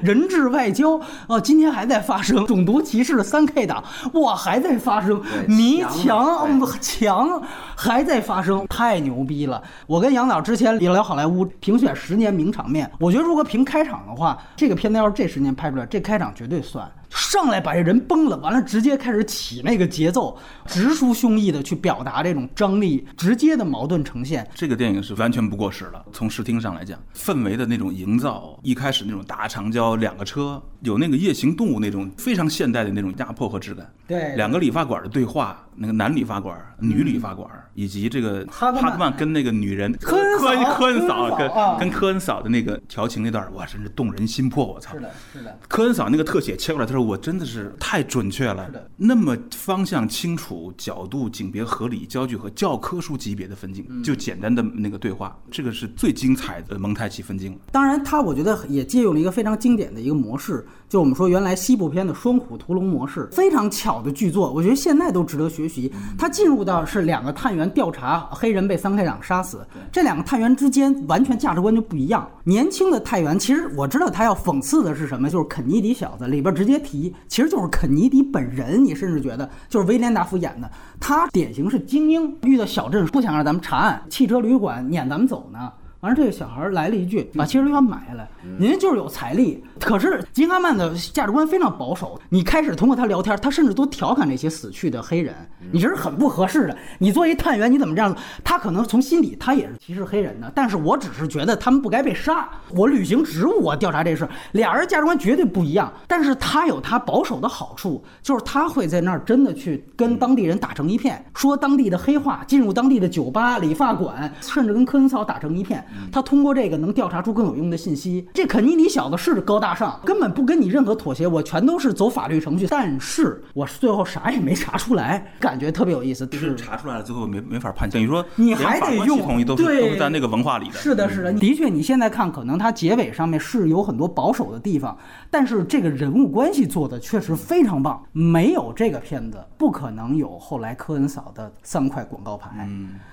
A: 人质外交啊，今天还在发生种族歧视的三 K 党，哇，还在发生迷墙墙还在发生，太牛逼了！我跟杨导之前聊好莱坞评选十年名场面，我觉得如果评开场的话。这个片子要是这十年拍出来，这开场绝对算。上来把这人崩了，完了直接开始起那个节奏，直抒胸臆的去表达这种张力，直接的矛盾呈现。
B: 这个电影是完全不过时了。从视听上来讲，氛围的那种营造，一开始那种大长焦，两个车，有那个夜行动物那种非常现代的那种压迫和质感。
A: 对，
B: 两个理发馆的对话，那个男理发馆、女理发馆，以及这个哈克曼跟那个女人
A: 科恩
B: 科恩嫂跟跟科恩嫂的那个调情那段，哇，真是动人心魄！我操，
A: 是的，是的。
B: 科恩嫂那个特写切过来，他说。我真的是太准确了，那么方向清楚、角度、景别合理、焦距和教科书级别的分镜，就简单的那个对话，这个是最精彩的蒙太奇分镜。
A: 当然，他我觉得也借用了一个非常经典的一个模式，就我们说原来西部片的双虎屠龙模式，非常巧的剧作，我觉得现在都值得学习。他进入到是两个探员调查黑人被三 K 党杀死，这两个探员之间完全价值观就不一样。年轻的探员，其实我知道他要讽刺的是什么，就是肯尼迪小子里边直接提。其实就是肯尼迪本人，你甚至觉得就是威廉达福演的，他典型是精英，遇到小镇不想让咱们查案，汽车旅馆撵咱们走呢。完了，这个小孩来了一句：“把汽车旅馆买下来，您就是有财力。”可是金哈曼的价值观非常保守。你开始通过他聊天，他甚至都调侃那些死去的黑人，你这是很不合适的。你作为探员，你怎么这样？他可能从心底他也是歧视黑人的，但是我只是觉得他们不该被杀。我履行职务，我调查这事。俩人价值观绝对不一样，但是他有他保守的好处，就是他会在那儿真的去跟当地人打成一片，说当地的黑话，进入当地的酒吧、理发馆，甚至跟科恩嫂打成一片。他通过这个能调查出更有用的信息。这肯尼迪小子是高大上，根本不跟你任何妥协，我全都是走法律程序。但是我最后啥也没查出来，感觉特别有意思。
B: 就是查出来了，最后没没法判，等于说
A: 你还得用
B: 都是都是在那个文化里的。
A: 是的，是的，的确，你现在看，可能它结尾上面是有很多保守的地方，但是这个人物关系做的确实非常棒。没有这个片子，不可能有后来科恩嫂的三块广告牌。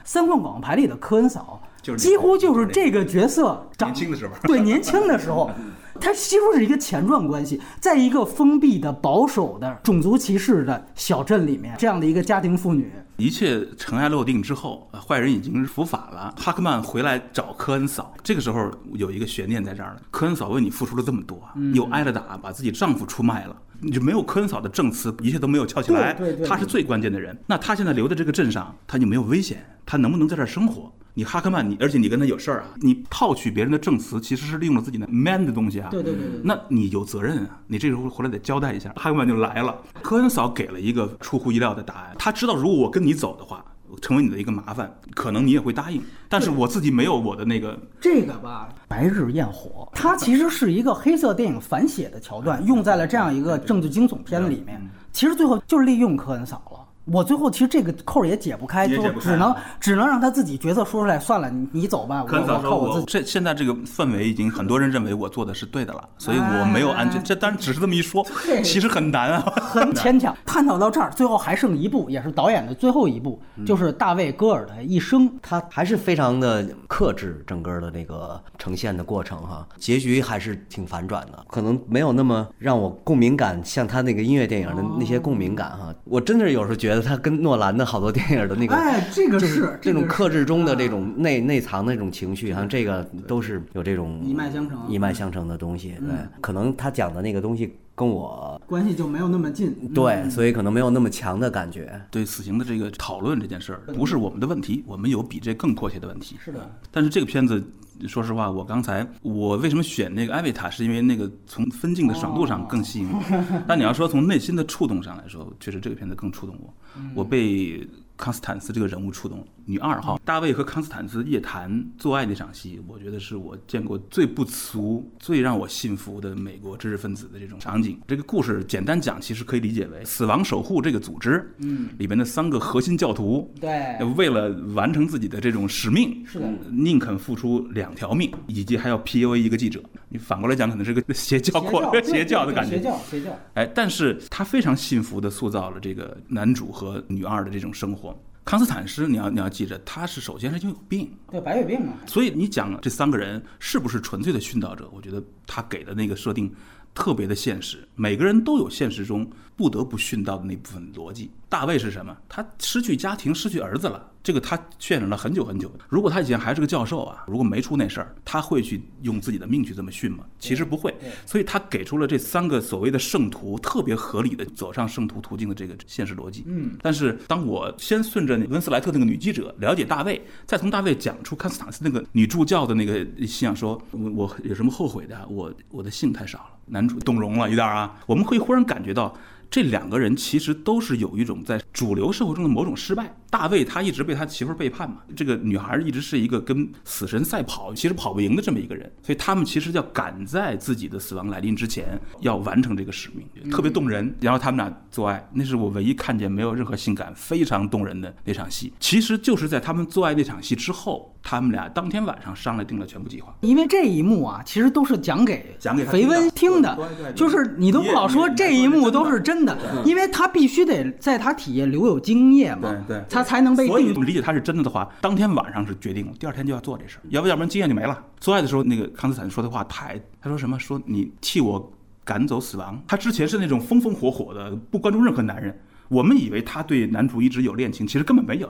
A: 三块广告牌里的科恩嫂。几乎就是这个角色
B: 年轻的时候，
A: 对年轻的时候，<laughs> 他几乎是一个前传关系，在一个封闭的、保守的、种族歧视的小镇里面，这样的一个家庭妇女。
B: 一切尘埃落定之后，坏人已经伏法了。哈克曼回来找科恩嫂，这个时候有一个悬念在这儿了。科恩嫂为你付出了这么多，又挨了打，把自己丈夫出卖了，你就没有科恩嫂的证词，一切都没有翘起来。
A: 对对，
B: 他是最关键的人。那她现在留在这个镇上，她就没有危险，她能不能在这儿生活？你哈克曼，你而且你跟他有事儿啊，你套取别人的证词，其实是利用了自己的 man 的东西啊。
A: 对对对对。
B: 那你有责任啊，你这时候回来得交代一下。哈克曼就来了，科恩嫂给了一个出乎意料的答案，他知道如果我跟你走的话，成为你的一个麻烦，可能你也会答应。但是我自己没有我的那个
A: 这个吧，白日焰火，它其实是一个黑色电影反写的桥段，用在了这样一个政治惊悚片里面。其实最后就是利用科恩嫂了。我最后其实这个扣也解不开，就只能只能让他自己角色说出来算了，你你走吧，我我靠我自己。
B: 这现在这个氛围已经很多人认为我做的是对的了，所以我没有安全。这当然只是这么一说，其实很难啊，
A: 很牵强。探讨到这儿，最后还剩一部，也是导演的最后一部，就是大卫戈尔的一生。
C: 他还是非常的克制整个的那个呈现的过程哈，结局还是挺反转的，可能没有那么让我共鸣感，像他那个音乐电影的那些共鸣感哈。我真的是有时候觉得。得他跟诺兰的好多电影的那个，
A: 哎，这个
C: 就是这种克制中的这
A: 种
C: 种内内藏的这种情绪，像这个都是有这种
A: 一脉相承
C: 一脉相承的东西。对，可能他讲的那个东西跟我
A: 关系就没有那么近。
C: 对，所以可能没有那么强的感觉。
B: 对死刑的这个讨论这件事儿，不是我们的问题，我们有比这更迫切的问题。
A: 是的，
B: 但是这个片子。说实话，我刚才我为什么选那个艾维塔，是因为那个从分镜的爽度上更吸引我。<laughs> 但你要说从内心的触动上来说，确实这个片子更触动我。我被。康斯坦斯这个人物触动了女二号大卫和康斯坦斯夜谈做爱那场戏，我觉得是我见过最不俗、最让我信服的美国知识分子的这种场景。这个故事简单讲，其实可以理解为死亡守护这个组织，
A: 嗯，
B: 里面的三个核心教徒，
A: 对，
B: 为了完成自己的这种使命，
A: 是的，
B: 宁肯付出两条命，以及还要 PUA 一个记者。你反过来讲，可能是个邪教扩 <laughs> 邪教的感觉，
A: 邪教邪教。
B: 哎，但是他非常信服的塑造了这个男主和女二的这种生活。康斯坦斯，你要你要记着，他是首先是因为有病，
A: 对白血病嘛。
B: 所以你讲这三个人是不是纯粹的殉道者？我觉得他给的那个设定特别的现实，每个人都有现实中不得不殉道的那部分逻辑。大卫是什么？他失去家庭，失去儿子了。这个他渲染了很久很久。如果他以前还是个教授啊，如果没出那事儿，他会去用自己的命去这么训吗？其实不会。所以他给出了这三个所谓的圣徒特别合理的走上圣徒途径的这个现实逻辑。
A: 嗯。
B: 但是当我先顺着温斯莱特那个女记者了解大卫，再从大卫讲出康斯坦斯那个女助教的那个信仰，说我我有什么后悔的？我我的性太少了。男主动容了一点啊，我们会忽然感觉到。这两个人其实都是有一种在主流社会中的某种失败。大卫他一直被他媳妇儿背叛嘛，这个女孩一直是一个跟死神赛跑，其实跑不赢的这么一个人，所以他们其实要赶在自己的死亡来临之前要完成这个使命，特别动人。然后他们俩做爱，那是我唯一看见没有任何性感、非常动人的那场戏。其实就是在他们做爱那场戏之后，他们俩当天晚上商量定了全部计划。
A: 因为这一幕啊，其实都是讲给
B: 讲给
A: 肥温听的，就是你都不好说这一幕都是真的，因为他必须得在他体液留有精液嘛，
B: 对对，
A: 他才能被定。
B: 理解他是真的的话，当天晚上是决定了，第二天就要做这事儿，要不要不然经验就没了。做爱的时候，那个康斯坦说的话太，他说什么？说你替我赶走死亡。他之前是那种风风火火的，不关注任何男人。我们以为他对男主一直有恋情，其实根本没有。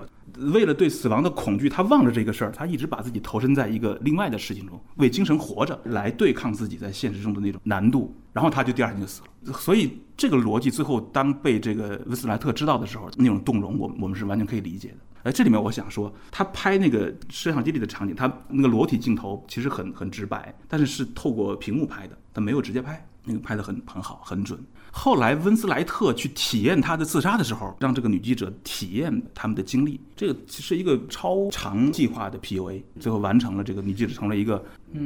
B: 为了对死亡的恐惧，他忘了这个事儿，他一直把自己投身在一个另外的事情中，为精神活着，来对抗自己在现实中的那种难度。然后他就第二天就死了。所以这个逻辑最后当被这个温斯莱特知道的时候，那种动容，我我们是完全可以理解的。哎，这里面我想说，他拍那个摄像机里的场景，他那个裸体镜头其实很很直白，但是是透过屏幕拍的，他没有直接拍，那个拍的很很好，很准。后来温斯莱特去体验他的自杀的时候，让这个女记者体验他们的经历，这个其实一个超长计划的 PUA，最后完成了这个女记者成了一个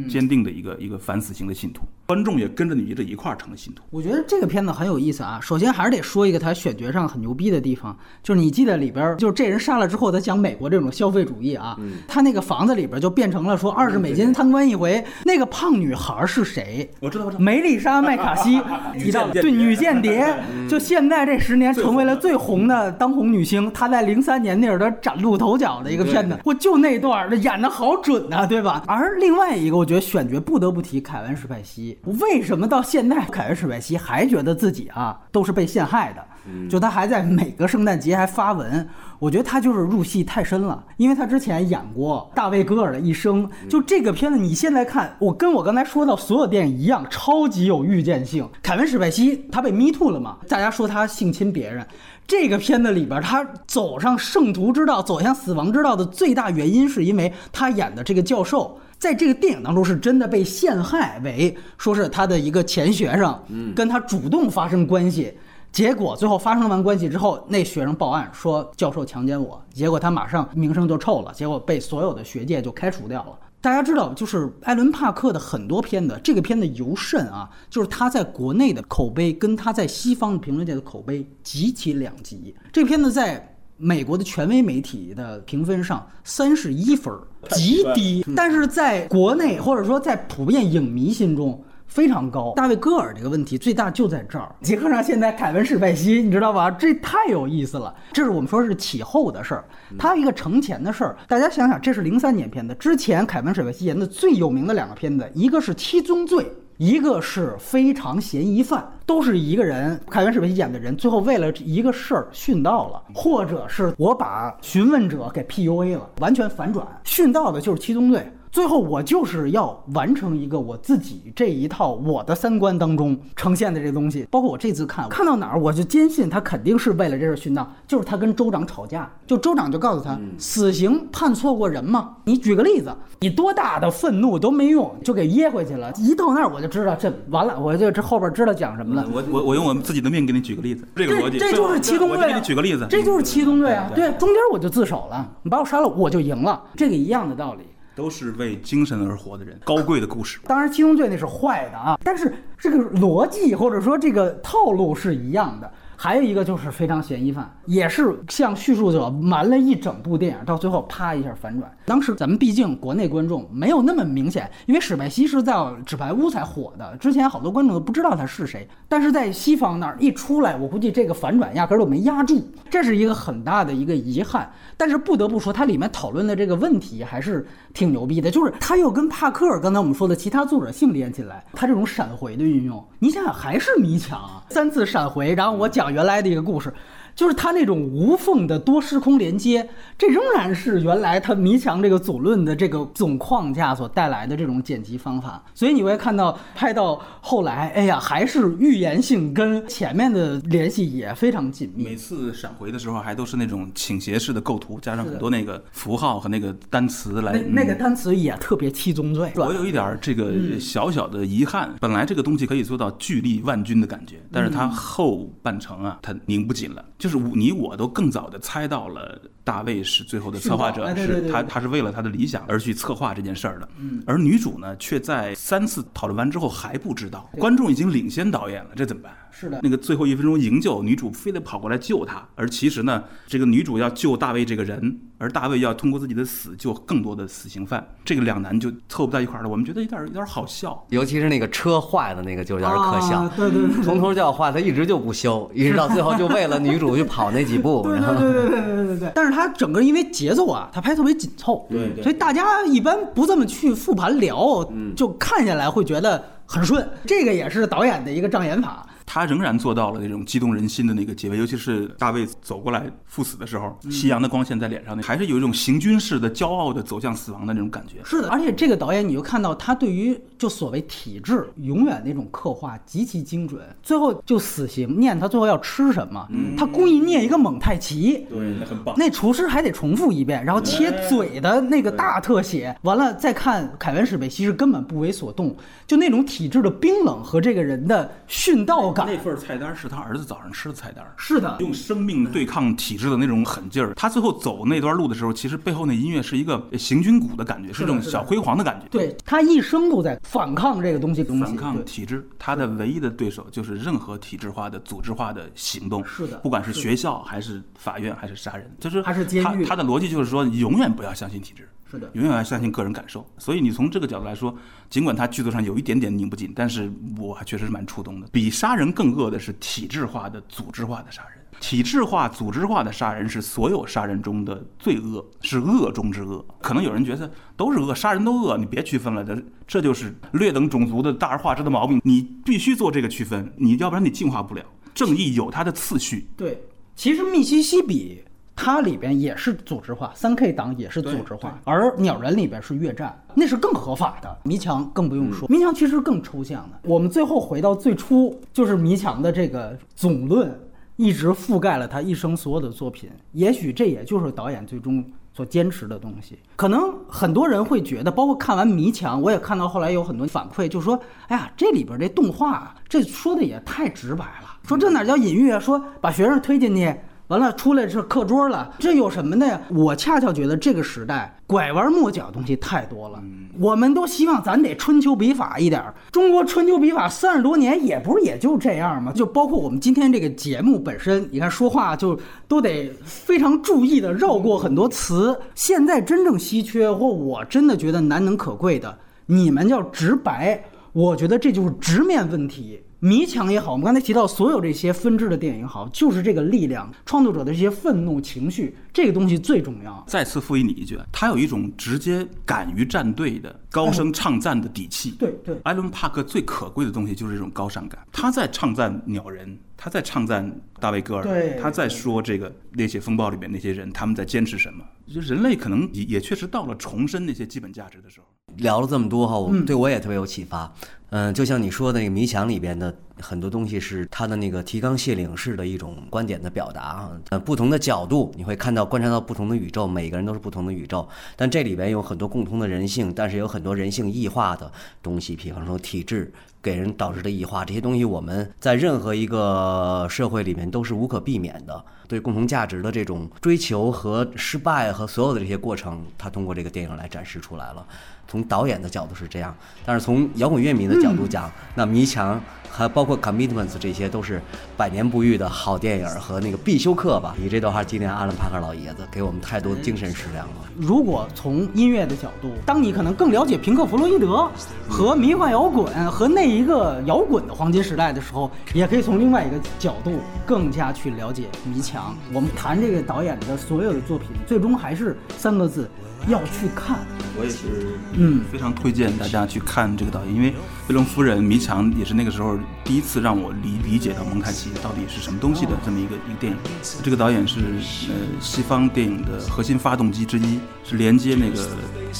B: 坚定的一个一个反死刑的信徒。观众也跟着女记者一块儿成了信徒。
A: 我觉得这个片子很有意思啊。首先还是得说一个他选角上很牛逼的地方，就是你记得里边，就是这人杀了之后，他讲美国这种消费主义啊。他那个房子里边就变成了说二十美金参观一回。那个胖女孩是谁？
B: 我知道，我知道。
A: 梅丽莎麦卡锡提到对女间谍，就现在这十年成为了最红的当红女星。她在零三年那会儿崭露头角的一个片子，我就那段演的好准啊，对吧？而另外一个，我觉得选角不得不提凯文史派西。为什么到现在凯文·史派西还觉得自己啊都是被陷害的？就他还在每个圣诞节还发文，我觉得他就是入戏太深了，因为他之前演过大卫·戈尔的一生。就这个片子，你现在看，我跟我刚才说到所有电影一样，超级有预见性。凯文·史派西他被 Me Too 了嘛？大家说他性侵别人。这个片子里边，他走上圣徒之道，走向死亡之道的最大原因，是因为他演的这个教授。在这个电影当中，是真的被陷害为说是他的一个前学生，跟他主动发生关系，结果最后发生完关系之后，那学生报案说教授强奸我，结果他马上名声就臭了，结果被所有的学界就开除掉了。大家知道，就是艾伦帕克的很多片子，这个片子尤甚啊，就是他在国内的口碑跟他在西方评论界的口碑极其两极。这片子在。美国的权威媒体的评分上三十一分，极低，但是在国内或者说在普遍影迷心中非常高。大卫·戈尔这个问题最大就在这儿，结合上现在凯文·史派西，你知道吧？这太有意思了。这是我们说是起后的事儿，他一个成前的事儿。大家想想，这是零三年片子，之前凯文·史派西演的最有名的两个片子，一个是《七宗罪》。一个是非常嫌疑犯，都是一个人，开元史派西演的人，最后为了一个事儿殉道了，或者是我把询问者给 PUA 了，完全反转，殉道的就是七宗罪。最后我就是要完成一个我自己这一套我的三观当中呈现的这东西，包括我这次看看到哪儿，我就坚信他肯定是为了这事殉道，就是他跟州长吵架，就州长就告诉他，死刑判错过人吗？你举个例子，你多大的愤怒都没用，就给噎回去了。一到那儿我就知道这完了，我就这后边知道讲什么了。
B: 我我我用我们自己的命给你举个例子，这个逻辑，
A: 这就是七宗罪、啊。
B: 我给你举个例子，
A: 这就是七宗罪啊！对，中间我就自首了，你把我杀了，我就赢了，这个一样的道理。
B: 都是为精神而活的人，高贵的故事。
A: 当然，七宗罪那是坏的啊，但是这个逻辑或者说这个套路是一样的。还有一个就是非常嫌疑犯，也是向叙述者瞒了一整部电影，到最后啪一下反转。当时咱们毕竟国内观众没有那么明显，因为史派西是在《纸牌屋》才火的，之前好多观众都不知道他是谁。但是在西方那儿一出来，我估计这个反转压根儿都没压住，这是一个很大的一个遗憾。但是不得不说，它里面讨论的这个问题还是挺牛逼的，就是他又跟帕克刚才我们说的其他作者性连起来，他这种闪回的运用，你想想还是迷墙啊，三次闪回，然后我讲原来的一个故事。就是它那种无缝的多时空连接，这仍然是原来它迷墙这个总论的这个总框架所带来的这种剪辑方法。所以你会看到拍到后来，哎呀，还是预言性跟前面的联系也非常紧密。
B: 每次闪回的时候，还都是那种倾斜式的构图，加上很多那个符号和那个单词来。
A: 那那个单词也特别七宗罪。
B: 我有一点这个小小的遗憾，本来这个东西可以做到巨力万钧的感觉，但是它后半程啊，它拧不紧了。就是你我都更早的猜到了，大卫是最后的策划者是他他是为了他的理想而去策划这件事儿的而女主呢却在三次讨论完之后还不知道观众已经领先导演了这怎么办？
A: 是的。
B: 那个最后一分钟营救女主非得跑过来救他而其实呢这个女主要救大卫这个人而大卫要通过自己的死救更多的死刑犯。这个两难就凑不到一块了我们觉得有点有点好笑。
C: 尤其是那个车坏的那个就有点可笑
A: 对对对
C: 从头就要坏他一直就不修一直到最后就为了女主去跑那几步
A: 对对对对对对对但是 <laughs> 他整个因为节奏啊，他拍特别紧凑，
B: 对对，
A: 所以大家一般不这么去复盘聊，就看下来会觉得很顺。这个也是导演的一个障眼法。
B: 他仍然做到了那种激动人心的那个结尾，尤其是大卫走过来赴死的时候，夕阳的光线在脸上，那还是有一种行军式的骄傲的走向死亡的那种感觉。
A: 是的，而且这个导演你就看到他对于就所谓体制永远那种刻画极其精准。最后就死刑念他最后要吃什么，他故意念一个蒙太奇，
B: 对，那很棒。
A: 那厨师还得重复一遍，然后切嘴的那个大特写，完了再看凯文史贝西是根本不为所动，就那种体制的冰冷和这个人的殉道。
B: 那份菜单是他儿子早上吃的菜单，
A: 是的，
B: 用生命对抗体制的那种狠劲儿。他最后走那段路的时候，其实背后那音乐是一个行军鼓的感觉，是这种小辉煌的感觉。
A: 对他一生都在反抗这个东西，
B: 反抗体制。他的唯一的对手就是任何体制化的、组织化的行动。
A: 是的，
B: 不管是学校还是法院还是杀人，就是
A: 还是监狱。
B: 他的逻辑就是说，永远不要相信体制。
A: 是的，
B: 永远要相信个人感受。所以你从这个角度来说，尽管他剧作上有一点点拧不紧，但是我还确实是蛮触动的。比杀人更恶的是体制化的、组织化的杀人。体制化、组织化的杀人是所有杀人中的最恶，是恶中之恶。可能有人觉得都是恶，杀人都恶，你别区分了。这这就是劣等种族的大而化之的毛病。你必须做这个区分，你要不然你进化不了。正义有它的次序。
A: 对，其实密西西比。它里边也是组织化，三 K 党也是组织化，而鸟人里边是越战，那是更合法的。迷墙更不用说，迷墙其实更抽象的。我们最后回到最初，就是迷墙的这个总论，一直覆盖了他一生所有的作品。也许这也就是导演最终所坚持的东西。可能很多人会觉得，包括看完迷墙，我也看到后来有很多反馈，就说：“哎呀，这里边这动画，这说的也太直白了，说这哪叫隐喻啊？说把学生推进去。”完了，出来是课桌了，这有什么的呀？我恰恰觉得这个时代拐弯抹角东西太多了。我们都希望咱得春秋笔法一点儿。中国春秋笔法三十多年，也不是也就这样嘛？就包括我们今天这个节目本身，你看说话就都得非常注意的绕过很多词。现在真正稀缺或我真的觉得难能可贵的，你们叫直白，我觉得这就是直面问题。迷墙也好，我们刚才提到所有这些分支的电影好，就是这个力量，创作者的这些愤怒情绪，这个东西最重要。
B: 再次复议你一句，他有一种直接敢于站队的高声唱赞的底气。
A: 对对，
B: 艾伦·帕克最可贵的东西就是这种高尚感。他在唱赞鸟人，他在唱赞大卫·戈尔，他在说这个《猎血风暴》里面那些人他们在坚持什么。就人类可能也也确实到了重申那些基本价值的时候。
C: 聊了这么多哈，我
A: 嗯
C: 对我也特别有启发。嗯，嗯就像你说的那个《迷墙》里边的很多东西，是他的那个提纲挈领式的一种观点的表达啊。呃，不同的角度，你会看到观察到不同的宇宙，每个人都是不同的宇宙。但这里边有很多共通的人性，但是有很多人性异化的东西，比方说体制给人导致的异化，这些东西我们在任何一个社会里面都是无可避免的。对共同价值的这种追求和失败和所有的这些过程，他通过这个电影来展示出来了。从导演的角度是这样，但是从摇滚乐迷的角度讲，那《迷墙》还包括《Commitments》这些都是百年不遇的好电影和那个必修课吧。你这段话纪念阿伦·帕克老爷子，给我们太多精神食粮了。
A: 如果从音乐的角度，当你可能更了解平克·弗洛伊德和迷幻摇滚和那一个摇滚的黄金时代的时候，也可以从另外一个角度更加去了解迷墙。我们谈这个导演的所有的作品，最终还是三个字：要去看。
B: 我也是，
A: 嗯
B: 非常推荐大家去看这个导演，因为《威龙夫人》《迷墙》也是那个时候第一次让我理理解到蒙太奇到底是什么东西的这么一个一个电影。这个导演是呃西方电影的核心发动机之一，是连接那个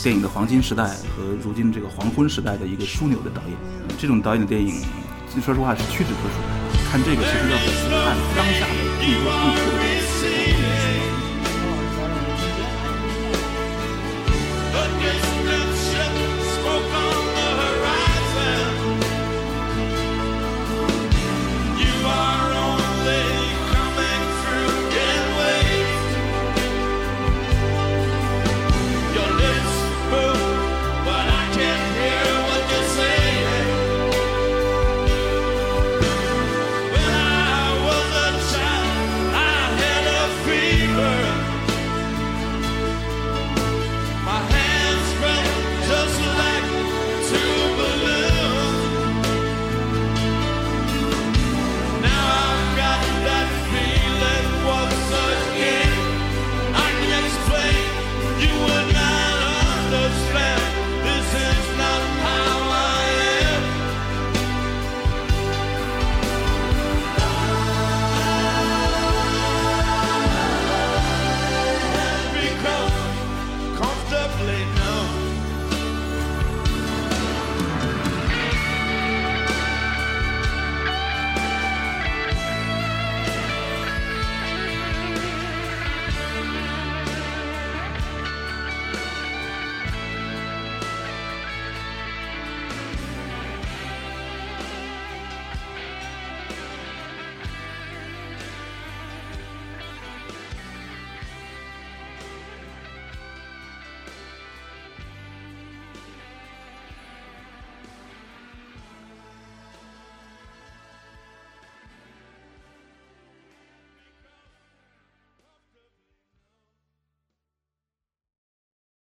B: 电影的黄金时代和如今这个黄昏时代的一个枢纽的导演。这种导演的电影，说实话是屈指可数。看这个其实要比看当下的更多更酷的。